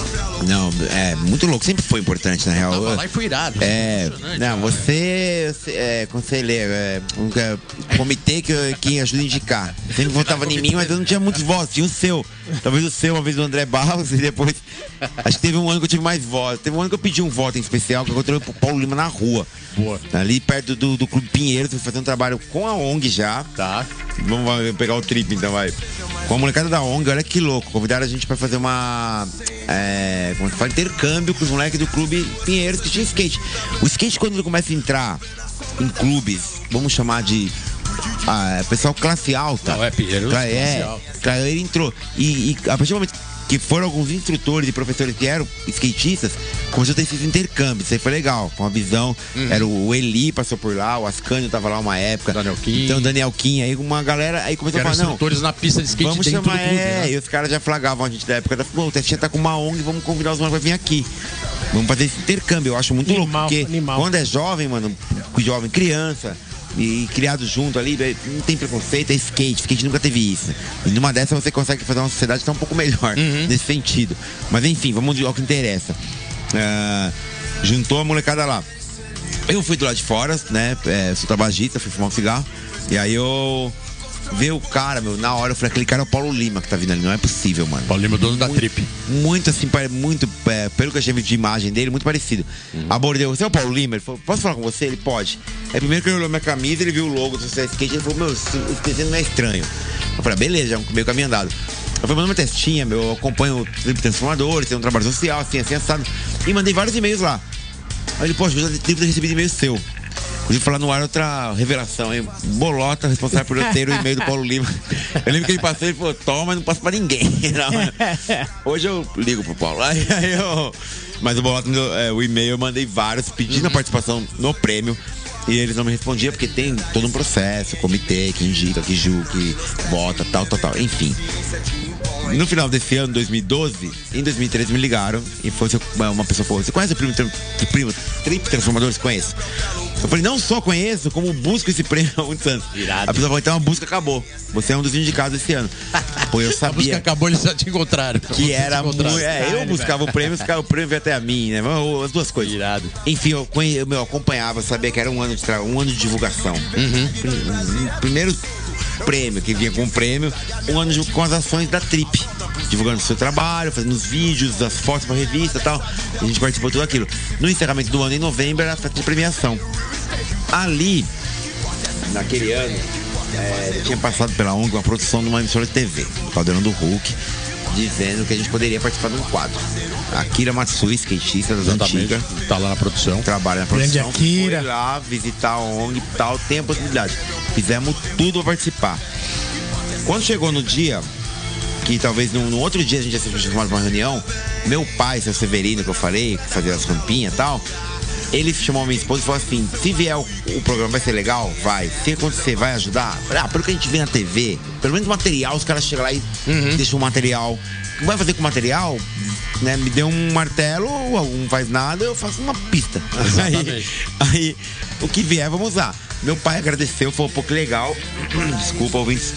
Não, é muito louco. Sempre foi importante, na real. Tava lá e foi irado. É, não, né? você, você é conselheiro, é um é, comitê que, que ajuda a indicar. Sempre votava em mim, mas eu não tinha muitos votos, tinha o seu. Talvez o seu, uma vez do André Barros, e depois. Acho que teve um ano que eu tive mais votos. Teve um ano que eu pedi um voto em especial, que eu encontrei o Paulo Lima na rua. Boa. Ali perto do, do Clube Pinheiros, fui fazer um trabalho com a ONG já. Tá. Vamos pegar o trip então, vai. Com a molecada da ONG, olha que louco. Convidaram a gente pra fazer uma. É, como se fala, intercâmbio com os moleques do clube Pinheiros que tinha skate. O skate, quando ele começa a entrar em clubes, vamos chamar de. ah, pessoal classe alta. Não, é Pinheiros, Cla- classe é, alta. cla- ele entrou. E, e a partir do momento que foram alguns instrutores e professores que eram skatistas, começou a ter esses intercâmbios. Isso aí foi legal. Com uma visão. Era o Eli passou por lá, o Ascânio tava lá uma época. Daniel Kim. Então, Daniel Kim, aí uma galera. Aí começou Eram a falar, não. instrutores na pista de skate Vamos chamar, clube, é, né? e os caras já flagavam a gente da época. da- Pô, o Testinha tá com uma ONG, vamos convidar os moleques pra vir aqui. Vamos fazer esse intercâmbio. Eu acho muito louco, Animal, porque animal. quando é jovem, mano, jovem, criança, e criado junto ali, velho, não tem preconceito, é skate. Skate nunca teve isso. E numa dessa você consegue fazer uma sociedade que tá um pouco melhor Uhum. nesse sentido. Mas enfim, vamos ao que interessa. Ah, juntou a molecada lá. Eu fui do lado de fora, né? É, sou tabagista, fui fumar um cigarro. E aí eu vi o cara, meu, na hora eu falei, aquele cara é o Paulo Lima que tá vindo ali, não é possível, mano. Paulo Lima, dono da Trip. Muito assim, muito, é, pelo que eu achei de imagem dele, muito parecido. Abordei, você é o Paulo Lima? Ele falou, posso falar com você? Ele pode. Aí primeiro que ele olhou minha camisa, ele viu o logo do Sucesso Skate, ele falou, meu, esse desenho não é estranho. Eu falei, ah, beleza, já é meio caminho andado. Eu falei, manda uma testinha, meu, eu acompanho o Transformadores, tem um trabalho social, assim, assim, assado. E mandei vários e-mails lá. Aí ele, poxa, eu devo ter recebido e-mail seu. Inclusive, falar no ar outra revelação, hein? Bolota, responsável por eu ter o e-mail do Paulo Lima. Eu lembro que ele passou e falou, toma, não passa pra ninguém. Não. Hoje eu ligo pro Paulo. Aí, aí eu... Mas o Bolota, é, o e-mail, eu mandei vários pedindo a participação no prêmio. E eles não me respondiam porque tem todo um processo, comitê que indica, que julga, que vota, tal, tal, tal. Enfim. No final desse ano, 2012, em 2013 me ligaram e foi uma pessoa falou: Você conhece o primo, primo Trip Transformadores? Conheço. Eu falei: Não só conheço, como busco esse prêmio há muitos anos. Irado. A pessoa falou: Então a busca acabou. Você é um dos indicados esse ano. Pô, eu A música sabia acabou, eles já te encontraram. que era muito. É, eu buscava o prêmio, os caras- o prêmio veio até a mim, né? As duas coisas. Irado. Enfim, eu, eu, acompanhava, sabia que era um ano de, um ano de divulgação. Prim- Primeiro prêmio, que vinha com o prêmio, um ano com as ações da Trip. Divulgando seu trabalho, fazendo os vídeos, as fotos pra revista e tal. A gente participou de tudo aquilo. No encerramento do ano, em novembro, era a festa de premiação. Ali, naquele ano, é, tinha passado pela ONG uma produção de uma emissora de TV, Caldeirão do Hulk, dizendo que a gente poderia participar de um quadro. Akira Matsui, skatista das Exatamente. antigas, Tá lá na produção. trabalha na Grande produção. Akira. Foi lá visitar a ONG e tal, tem a possibilidade. Fizemos tudo pra participar. Quando chegou no dia, que talvez no, no outro dia a gente ia ser chamado pra uma reunião. Meu pai, seu Severino, que eu falei, que fazia as rampinhas e tal, ele chamou minha esposa e falou assim: se vier o, o programa vai ser legal? Vai. Se acontecer, vai ajudar? Ah, pelo que a gente vê na TV, pelo menos material, os caras chegam lá e deixam o material. O que vai fazer com o material? Né, me deu um martelo, não faz nada, eu faço uma pista. Aí, aí, o que vier, vamos usar. Meu pai agradeceu, falou, pô, que legal. Desculpa, ouvintes.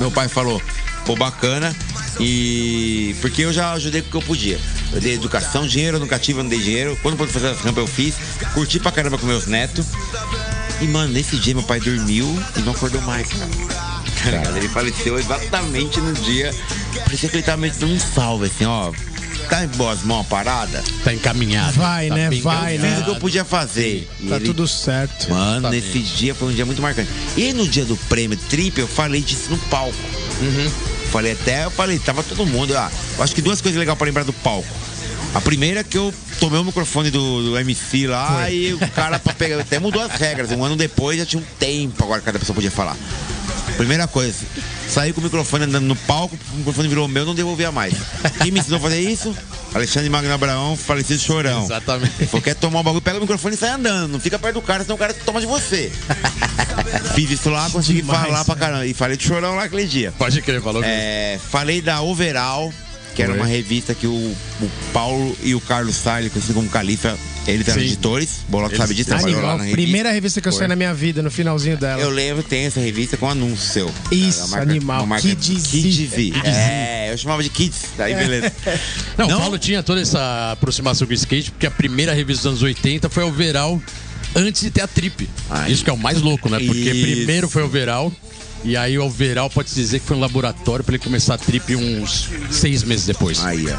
Meu pai falou, pô, bacana. E. Porque eu já ajudei com o que eu podia. Eu dei educação, dinheiro eu nunca tive, eu não dei dinheiro. Quando eu pude fazer as rampas, eu fiz. Curti pra caramba com meus netos. E, mano, nesse dia meu pai dormiu e não acordou mais, cara. Ligado? Ele faleceu exatamente no dia. Parecia que ele tava dando um salve, assim, ó. Tá em boas mãos a parada? Tá encaminhado. Vai, Tá né? Vai, Fiz né? o que eu podia fazer. E Tá ele- tudo certo. Mano, nesse dia foi um dia muito marcante. E no dia do prêmio Trip, eu falei disso no palco. Falei até, eu falei, tava todo mundo. Ah, eu acho que duas coisas legais pra lembrar do palco. A primeira é que eu tomei o microfone do, do MC lá e o cara pra pegar. Até mudou as regras. Um ano depois já tinha um tempo agora que cada pessoa podia falar. Primeira coisa, saí com o microfone andando no palco, o microfone virou meu, não devolvia mais. Quem me ensinou a fazer isso? Alexandre Magno Abraão, falecido chorão. Exatamente. Falou, quer tomar um bagulho, pega o microfone e sai andando. Não fica perto do cara, senão o cara toma de você. Fiz isso lá, consegui Demais, falar pra caramba. E falei de chorão lá aquele dia. Pode crer, falou É, falei da Overall, que era Foi. uma revista que o, o Paulo e o Carlos Salles, conhecido como Califa, eles eram Sim. editores. Boloco Eles- sabe disso, trabalhou lá Animal. na revista. Primeira revista que eu saí na minha vida, no finalzinho dela. Eu lembro, tem essa revista com anúncio seu. Isso, A animal. uma marca Kids. Kids Z. É, eu chamava de Kids. Daí beleza. Não, Não? o Paulo tinha toda essa aproximação com o skate, porque a primeira revista dos anos 80 foi a Overall antes de ter a Trip. Ai. Isso que é o mais louco, né? Porque Isso. primeiro foi a Overall, e aí o Overall pode dizer que foi um laboratório pra ele começar a Trip uns seis meses depois. Aí, ó.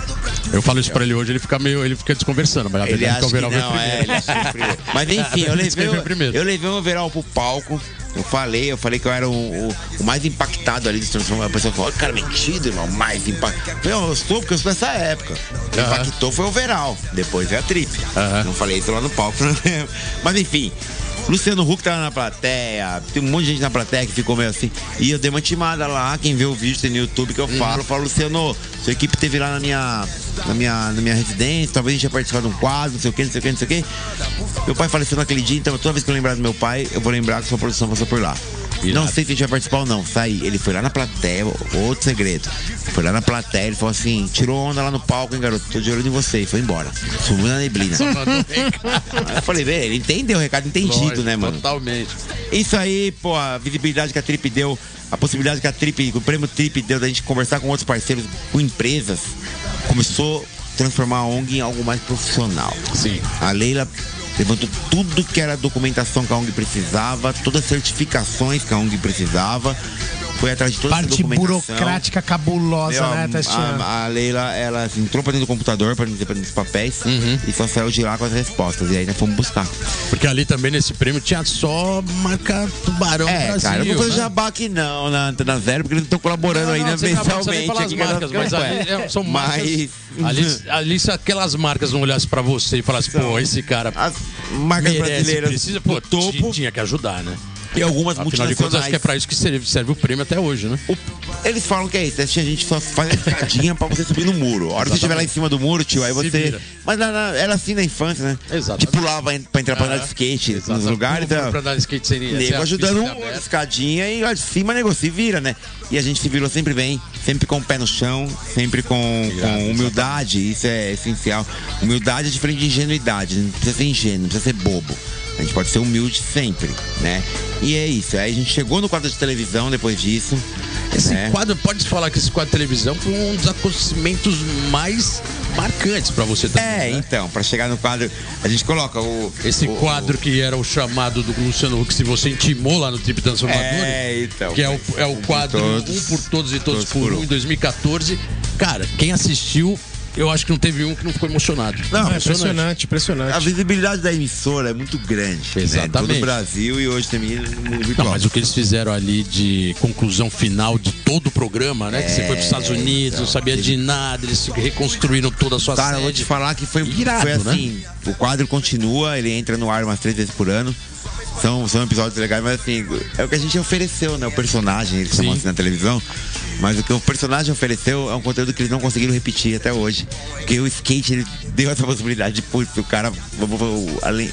Eu falo isso pra ele hoje, ele fica meio, ele fica desconversando, mas a Ele é que o que não, é, ele acha. Mas enfim, eu Ele levei, primeiro. eu levei um overall pro palco. Eu falei, eu falei que eu era o, o- o mais impactado ali dos transformadores. A pessoa falou, cara, mentido, irmão, mais impactado. Eu falei, "Não, eu sou porque eu sou dessa época. O. Impactou foi o overall. Depois veio a trip. Aham. Não falei isso lá no palco. não lembro. Mas enfim. Luciano Huck tava na plateia, tem um monte de gente na plateia que ficou meio assim. E eu dei uma timada lá, quem vê o vídeo tem no YouTube que eu Uhum. falo, falo, Luciano, sua equipe teve lá na minha, na minha, na minha residência, talvez a gente ia participar de um quadro, não sei o que, não sei o que, não sei o que. Meu pai faleceu naquele dia, então toda vez que eu lembrar do meu pai, eu vou lembrar que sua produção passou por lá. Irado. Não sei se a gente vai participar ou não. Saí. Ele foi lá na plateia, outro segredo. Foi lá na plateia, ele falou assim: tirou onda lá no palco, hein, garoto? Tô de olho em você. E foi embora. Sumiu na neblina. Eu falei, velho, ele entendeu o recado entendido, Lógico, né, mano? Totalmente. Isso aí, pô, a visibilidade que a Trip deu, a possibilidade que a Trip, que o prêmio Trip deu da gente conversar com outros parceiros, com empresas, começou a transformar a ONG em algo mais profissional. Sim. A Leila levantou tudo que era documentação que a ONG precisava, todas as certificações que a ONG precisava, foi atrás de toda essa Parte documentação. burocrática cabulosa, Meu, né, Tastiano? a, a Leila, ela assim, entrou pra dentro do computador pra dizer pra dentro dos papéis Uhum. e só saiu de lá com as respostas. E aí nós fomos buscar. Porque ali também nesse prêmio tinha só marca Tubarão É, Brasil. cara, eu não vou fazer né? jabá aqui não, na Antena Zero, porque eles não estão colaborando Não, ainda não, mensalmente. falar as marcas, mas ali é- são marcas. Mas- Ali, ali se aquelas marcas não olhassem pra você e falassem, pô, esse cara As marcas merece, brasileiras precisa, pô, topo ti- tinha que ajudar, né? E algumas Afinal de contas, acho que é multinacionais. pra isso que serve, serve o prêmio até hoje, né? O- Eles falam que é isso, a gente só faz a escadinha pra você subir no muro. A hora que você estiver lá em cima do muro, tio, aí você. Mas na- na- era assim na infância, né? Exatamente. Tipo, pulava en- pra entrar pra andar de skate nos Exatamente. lugares. Então- Pra andar de skate seria. ser Nego a ajudando pista um, escadinha e lá de cima negocia e vira, né? E a gente se virou sempre bem, sempre com o pé no chão, sempre com, com humildade, isso é essencial. Humildade é diferente de ingenuidade, não precisa ser ingênuo, não precisa ser bobo. A gente pode ser humilde sempre, né? E é isso. Aí a gente chegou no quadro de televisão depois disso. Esse né? quadro, pode falar que esse quadro de televisão foi um dos acontecimentos mais marcantes pra você também. É, né? então, pra chegar no quadro, a gente coloca o. Esse o- quadro que era o chamado do Luciano Huck, se você intimou lá no Trip Transformador. É, então. Que é o, é o quadro todos, Um por Todos e Todos, todos por por um. em 2014. Cara, quem assistiu, eu acho que não teve um que não ficou emocionado. Não, É impressionante, A impressionante. visibilidade da emissora é muito grande. Né? Exatamente. Todo o Brasil e hoje também no mundo Não, virtual. mas o que eles fizeram ali de conclusão final de todo o programa, né? que você foi para os Estados Unidos, não sabia de nada, eles reconstruíram toda a sua Cara, eu sede. vou te falar que foi, Irado, foi né? assim. O quadro continua, ele entra no ar umas três vezes por ano. São, são episódios legais, mas assim, é o que a gente ofereceu, né? O personagem, eles chamam Sim. assim na televisão. Mas o que o personagem ofereceu é um conteúdo que eles não conseguiram repetir até hoje. Porque o skate ele deu essa possibilidade de, putz, o cara,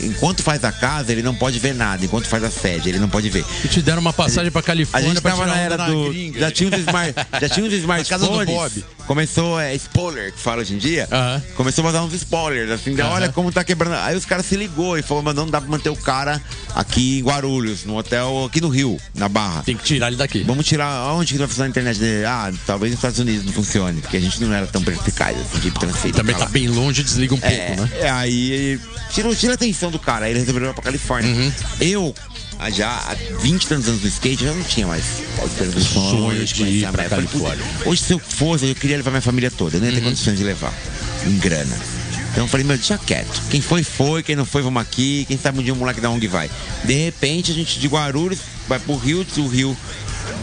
enquanto faz a casa, ele não pode ver nada. Enquanto faz a sede, ele não pode ver. E te deram uma passagem pra A Califórnia gente pra tava na era na do. gringa. Já tinha smart, já tinha uns casa do smartphones. Bob. Começou, é, spoiler, que fala hoje em dia. Começou a vazar uns spoilers, assim, de, olha como tá quebrando. Aí os caras se ligou e falou, mas não dá pra manter o cara aqui em Guarulhos, no hotel aqui no Rio, na Barra. Tem que tirar ele daqui. Vamos tirar. Onde que vai funcionar a internet dele? Ah, talvez nos Estados Unidos não funcione, porque a gente não era tão perspicaz assim, de transferir. Também tá bem longe, desliga um pouco, É, né? é, aí tirou, tira a atenção do cara, aí ele resolveu ir pra Califórnia. Uhum. Eu, ah, já há 20 e tantos anos no skate, eu já não tinha mais Sonho de ir pra Califórnia. Hoje, se eu fosse, eu queria levar minha família toda, eu não ia ter Uhum. condições de levar, em grana. Então eu falei, meu, deixa quieto. Quem foi, foi. Quem não foi, vamos aqui. Quem sabe um dia o moleque da ONG vai. De repente, a gente de Guarulhos vai pro Rio, do Rio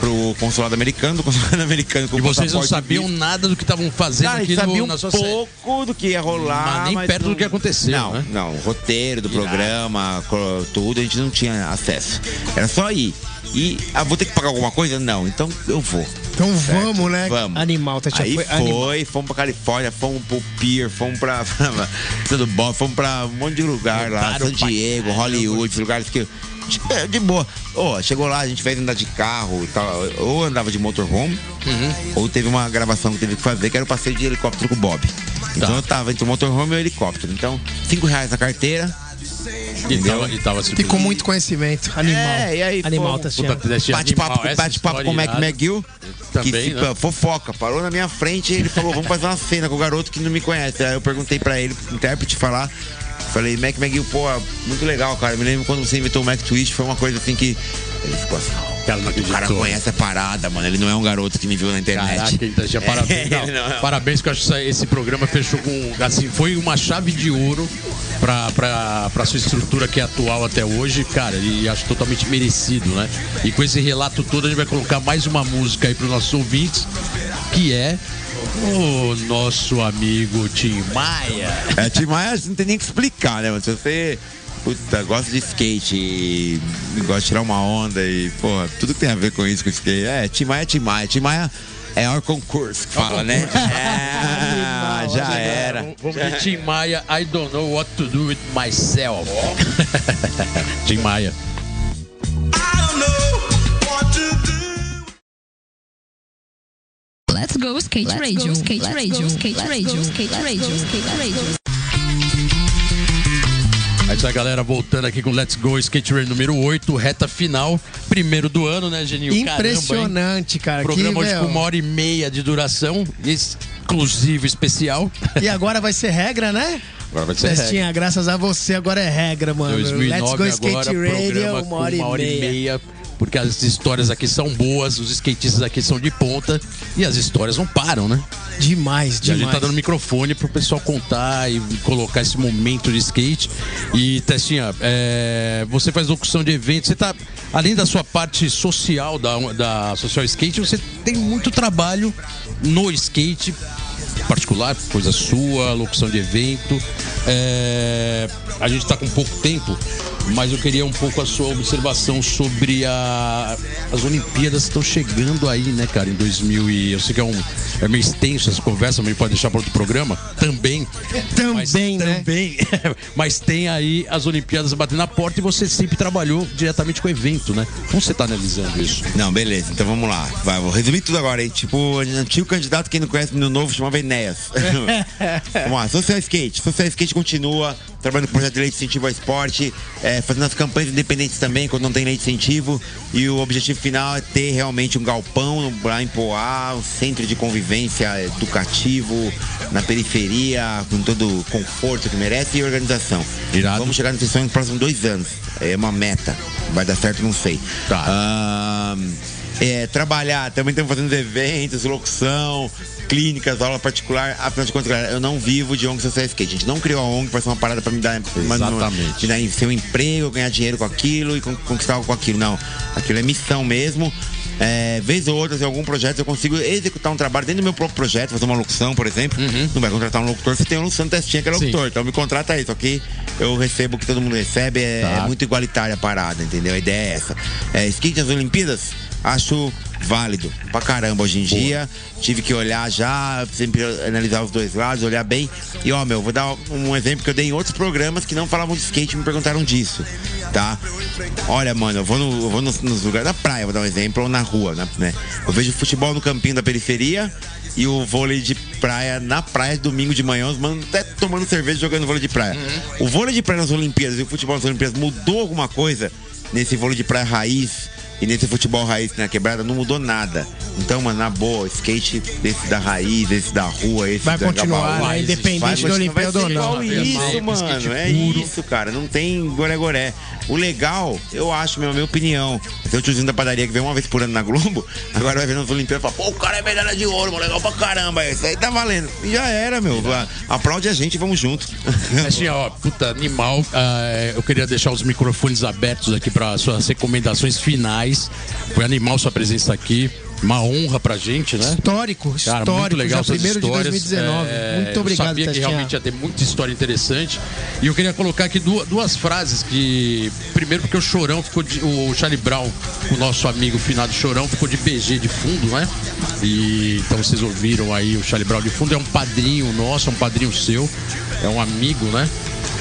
pro consulado americano, do consulado americano com E vocês não sabiam visto. nada do que estavam fazendo a aqui gente sabia no, um na sua série. pouco do que ia rolar. Mas nem perto do que aconteceu, Não, né? não. Roteiro do programa, tudo, a gente não tinha acesso. Era só ir. E ah, vou ter que pagar alguma coisa? Não, então eu vou. Então Certo? vamos, né? Vamos. Animal, tá Aí foi foi, animal. fomos pra Califórnia, fomos pro Pier, fomos pra. Tudo bom, fomos pra um monte de lugar lá, San Diego. Hollywood, lugares que. De, de boa. Ó, chegou lá, a gente fez andar de carro e tal. Ou andava de motorhome, Uhum. ou teve uma gravação que teve que fazer, que era o passeio de helicóptero com o Bob. Então Tá. eu tava entre o motorhome e o helicóptero. Então, cinco reais na carteira. E tava, e tava E com muito conhecimento. Animal. É, e aí Animal, tá Bate-papo bate -papo com o Mac McGill. Também, que se- né? fofoca. Parou na minha frente e ele falou: vamos fazer uma cena com o garoto que não me conhece. Aí eu perguntei pra ele, pro intérprete, falar. Falei, Mac McGill, pô, muito legal, cara. Me lembro quando você inventou o Mac Twist, foi uma coisa assim que. Ele ficou assim. Cara, não O cara conhece a parada, mano. Ele não é um garoto que me viu na internet. Caraca, então, já parabéns. não, Ele não é. Parabéns, que eu acho que esse programa fechou com. Assim, foi uma chave de ouro pra, pra, pra sua estrutura que é atual até hoje, cara, e acho totalmente merecido, né? E com esse relato todo, a gente vai colocar mais uma música aí pros nossos ouvintes, que é o nosso amigo Tim Maia. É, Tim Maia não tem nem que explicar, né? Se você puta, gosta de skate e gosta de tirar uma onda e, porra, tudo que tem a ver com isso, com skate. É, Tim Maia é Tim Maia. Tim Maia é our concurso que fala, né? É, já era. Vamos- de Tim Maia, I don't know what to do with myself. Tim Maia. Let's go skate radio, skate radio, skate radio, skate radio, skate radio. É isso aí, galera. Voltando aqui com Let's Go Skate Race número 8, reta final. Primeiro do ano, né, Genil? Impressionante, cara. Caramba, hein? Programa que, hoje meu, com uma hora e meia de duração, exclusivo, especial. E agora vai ser regra, né? Agora vai ser Festinha, graças a você, agora é regra, mano. 2009 Let's go skate agora, radio, programa uma hora, com uma hora e meia. Porque as histórias aqui são boas, os skatistas aqui são de ponta e as histórias não param, né? Demais, E a gente demais. tá dando microfone pro pessoal contar e colocar esse momento de skate. E, Testinha, é, você faz locução de eventos, você tá. Além da sua parte social da, da Social Skate, você tem muito trabalho no skate particular, coisa sua, locução de evento. É, a gente tá com pouco tempo, mas eu queria um pouco a sua observação sobre a- as Olimpíadas que estão chegando aí, né, cara, em 2000 e eu sei que é um é meio extenso essa conversa, mas pode deixar para outro programa também. Mas Também, né? Também. mas tem aí as Olimpíadas batendo na porta e você sempre trabalhou diretamente com o evento, né? Como você tá analisando isso? Não, beleza, então vamos lá. Vai, vou resumir tudo agora, hein? Tipo, antigo candidato, quem não conhece no novo, chamava Enéas. vamos lá, Social Skate. Social Skate continua trabalhando com projeto de lei de incentivo ao esporte, é, fazendo as campanhas independentes também, quando não tem lei de incentivo. E o objetivo final é ter realmente um galpão lá em Poá, um centro de convivência educativo na periferia, com todo o conforto que merece e organização. Irado. Vamos chegar nesse sonho nos próximos dois anos. É uma meta. Vai dar certo, não sei. Tá. Ah, é, trabalhar, também estamos fazendo eventos, locução, clínicas, aula particular. Afinal de contas, galera, eu não vivo de ONG Social Skate. A gente não criou a ONG para ser uma parada para me dar, Exatamente. me dar seu emprego, ganhar dinheiro com aquilo e con- conquistar algo com aquilo. Não. Aquilo é missão mesmo. É, vez ou outra, em algum projeto, eu consigo executar um trabalho dentro do meu próprio projeto, fazer uma locução, por exemplo. Não vai contratar um locutor, você tem um Luciano Testinha que é Uhum. Sim. locutor. Então me contrata aí, só que eu recebo o que todo mundo recebe, é, Tá. é muito igualitária a parada, entendeu? A ideia é essa. É, skate nas Olimpíadas, acho válido pra caramba hoje em dia. Tive que olhar já, sempre analisar os dois lados, olhar bem. E ó, meu, vou dar um exemplo que eu dei em outros programas que não falavam de skate e me perguntaram disso, tá? Olha, mano, eu vou, no, eu vou nos, nos lugares da praia, vou dar um exemplo, ou na rua, né? Eu vejo futebol no campinho da periferia e o vôlei de praia na praia domingo de manhã, os manos até tomando cerveja jogando vôlei de praia. O vôlei de praia nas Olimpíadas e o futebol nas Olimpíadas mudou alguma coisa nesse vôlei de praia raiz e nesse futebol raiz na quebrada não mudou nada. Então, mano, na boa, skate desse da raiz, esse da rua, esse Vai da continuar, Gabaú, né? Independente da Olimpíada ou não. vai ser igual Isso, mano, é isso, cara. Não tem goré-goré. O legal, eu acho, minha, minha opinião. Tem o tiozinho da padaria que vem uma vez por ano na Globo, agora vai ver nas Olimpíadas e fala, pô, o cara é medalha de ouro, mano, legal pra caramba. Isso aí tá valendo. E já era, meu. Aplaude a gente e vamos junto. Assim, ó, puta, animal. Ah, eu queria deixar os microfones abertos aqui para suas recomendações finais. Foi animal sua presença aqui. Uma honra pra gente, né? Histórico, Cara, histórico. muito legal já primeiro histórias. de 2019. É, muito obrigado, Eu sabia que realmente ia ter muita história interessante. E eu queria colocar aqui duas, duas frases que. Primeiro, porque o Chorão ficou de. O Charlie Brown, o nosso amigo finado Chorão, ficou de BG de fundo, né? E então vocês ouviram aí o Charlie Brown de fundo. É um padrinho nosso, é um padrinho seu, é um amigo, né?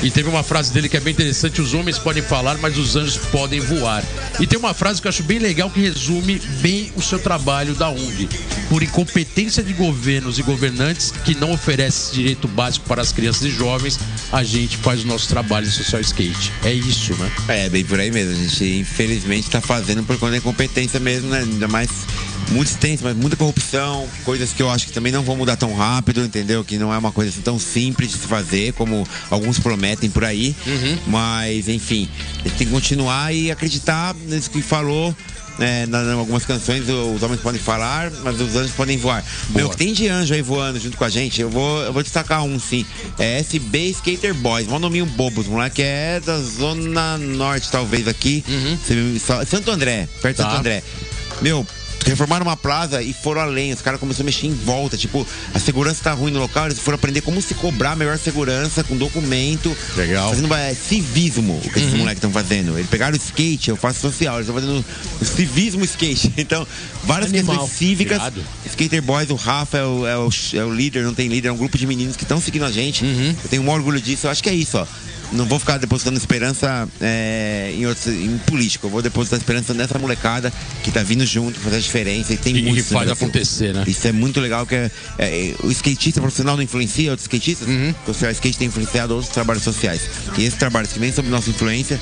E teve uma frase dele que é bem interessante: os homens podem falar, mas os anjos podem voar. E tem uma frase que eu acho bem legal que resume bem o seu trabalho da ONG. Por incompetência de governos e governantes que não oferecem direito básico para as crianças e jovens, a gente faz o nosso trabalho de social skate. É isso, né? É, bem por aí mesmo. A gente infelizmente tá fazendo por conta da incompetência mesmo, né? Ainda mais muito extenso, mas muita corrupção, coisas que eu acho que também não vão mudar tão rápido, entendeu? Que não é uma coisa assim tão simples de se fazer como alguns prometem por aí. Mas, enfim, tem que continuar e acreditar nisso que falou. É, na- em algumas canções os homens podem falar, mas os anjos podem voar. Meu, que tem de anjo aí voando junto com a gente, eu vou, eu vou destacar um sim. É SB Skater Boys, mó nominho bobo, moleque é da Zona Norte, talvez aqui. Só- Santo André, perto de Tá. Santo André. Meu, reformaram uma plaza e foram além. Os caras começaram a mexer em volta. Tipo, a segurança tá ruim no local, eles foram aprender como se cobrar melhor segurança, com documento. Legal. Fazendo é, civismo, o que esses moleques estão fazendo. Eles pegaram o skate, eu faço social, eles estão fazendo o civismo skate. Então, várias Animal. questões cívicas. Irado. Skater Boys, o Rafa é o, é o- é o líder, não tem líder, é um grupo de meninos que estão seguindo a gente. Eu tenho um orgulho disso. Eu acho que é isso, ó. Não vou ficar depositando esperança é, em, outros, em político. Eu vou depositar esperança nessa molecada que tá vindo junto, fazer a diferença. E tem E muito faz acontecer, né? Isso é muito legal, que é, é, o skatista profissional não influencia outros skatistas. Uhum. O social skate tem influenciado outros trabalhos sociais. E esses trabalhos que vêm sob nossa influência,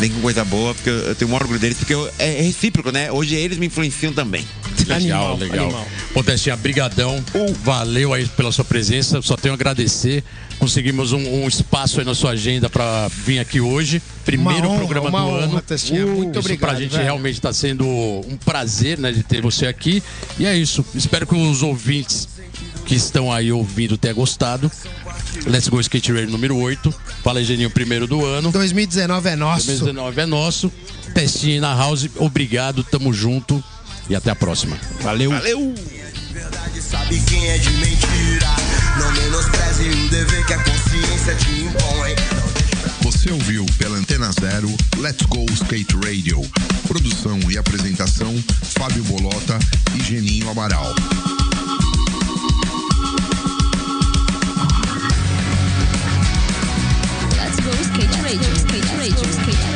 vem com coisa boa, porque eu, eu tenho um orgulho deles, porque eu- é recíproco, né? Hoje eles me influenciam também. Legal, Animal, legal. animal. Ô, Testinha, brigadão. Valeu aí pela sua presença. Só tenho a agradecer. Conseguimos um, um espaço aí na sua agenda para vir aqui hoje. Primeiro honra, programa do honra, ano. Testinha. Muito isso obrigado, Pra gente velho. realmente está sendo um prazer, né, de ter você aqui. E é isso. Espero que os ouvintes que estão aí ouvindo tenham gostado. Let's Go Skate Radio número 8. Fala Geninho, primeiro do ano. 2019 é nosso. 2019 é nosso. Testinha na house. Obrigado, tamo junto e até a próxima. Valeu! Valeu! sabe quem é de mentira. Não menospreze o dever que a consciência te impõe. Você ouviu pela Antena Zero Let's Go Skate Radio. Produção e apresentação: Fábio Bolota e Geninho Amaral. Let's go skate radio, skate radio, skate radio.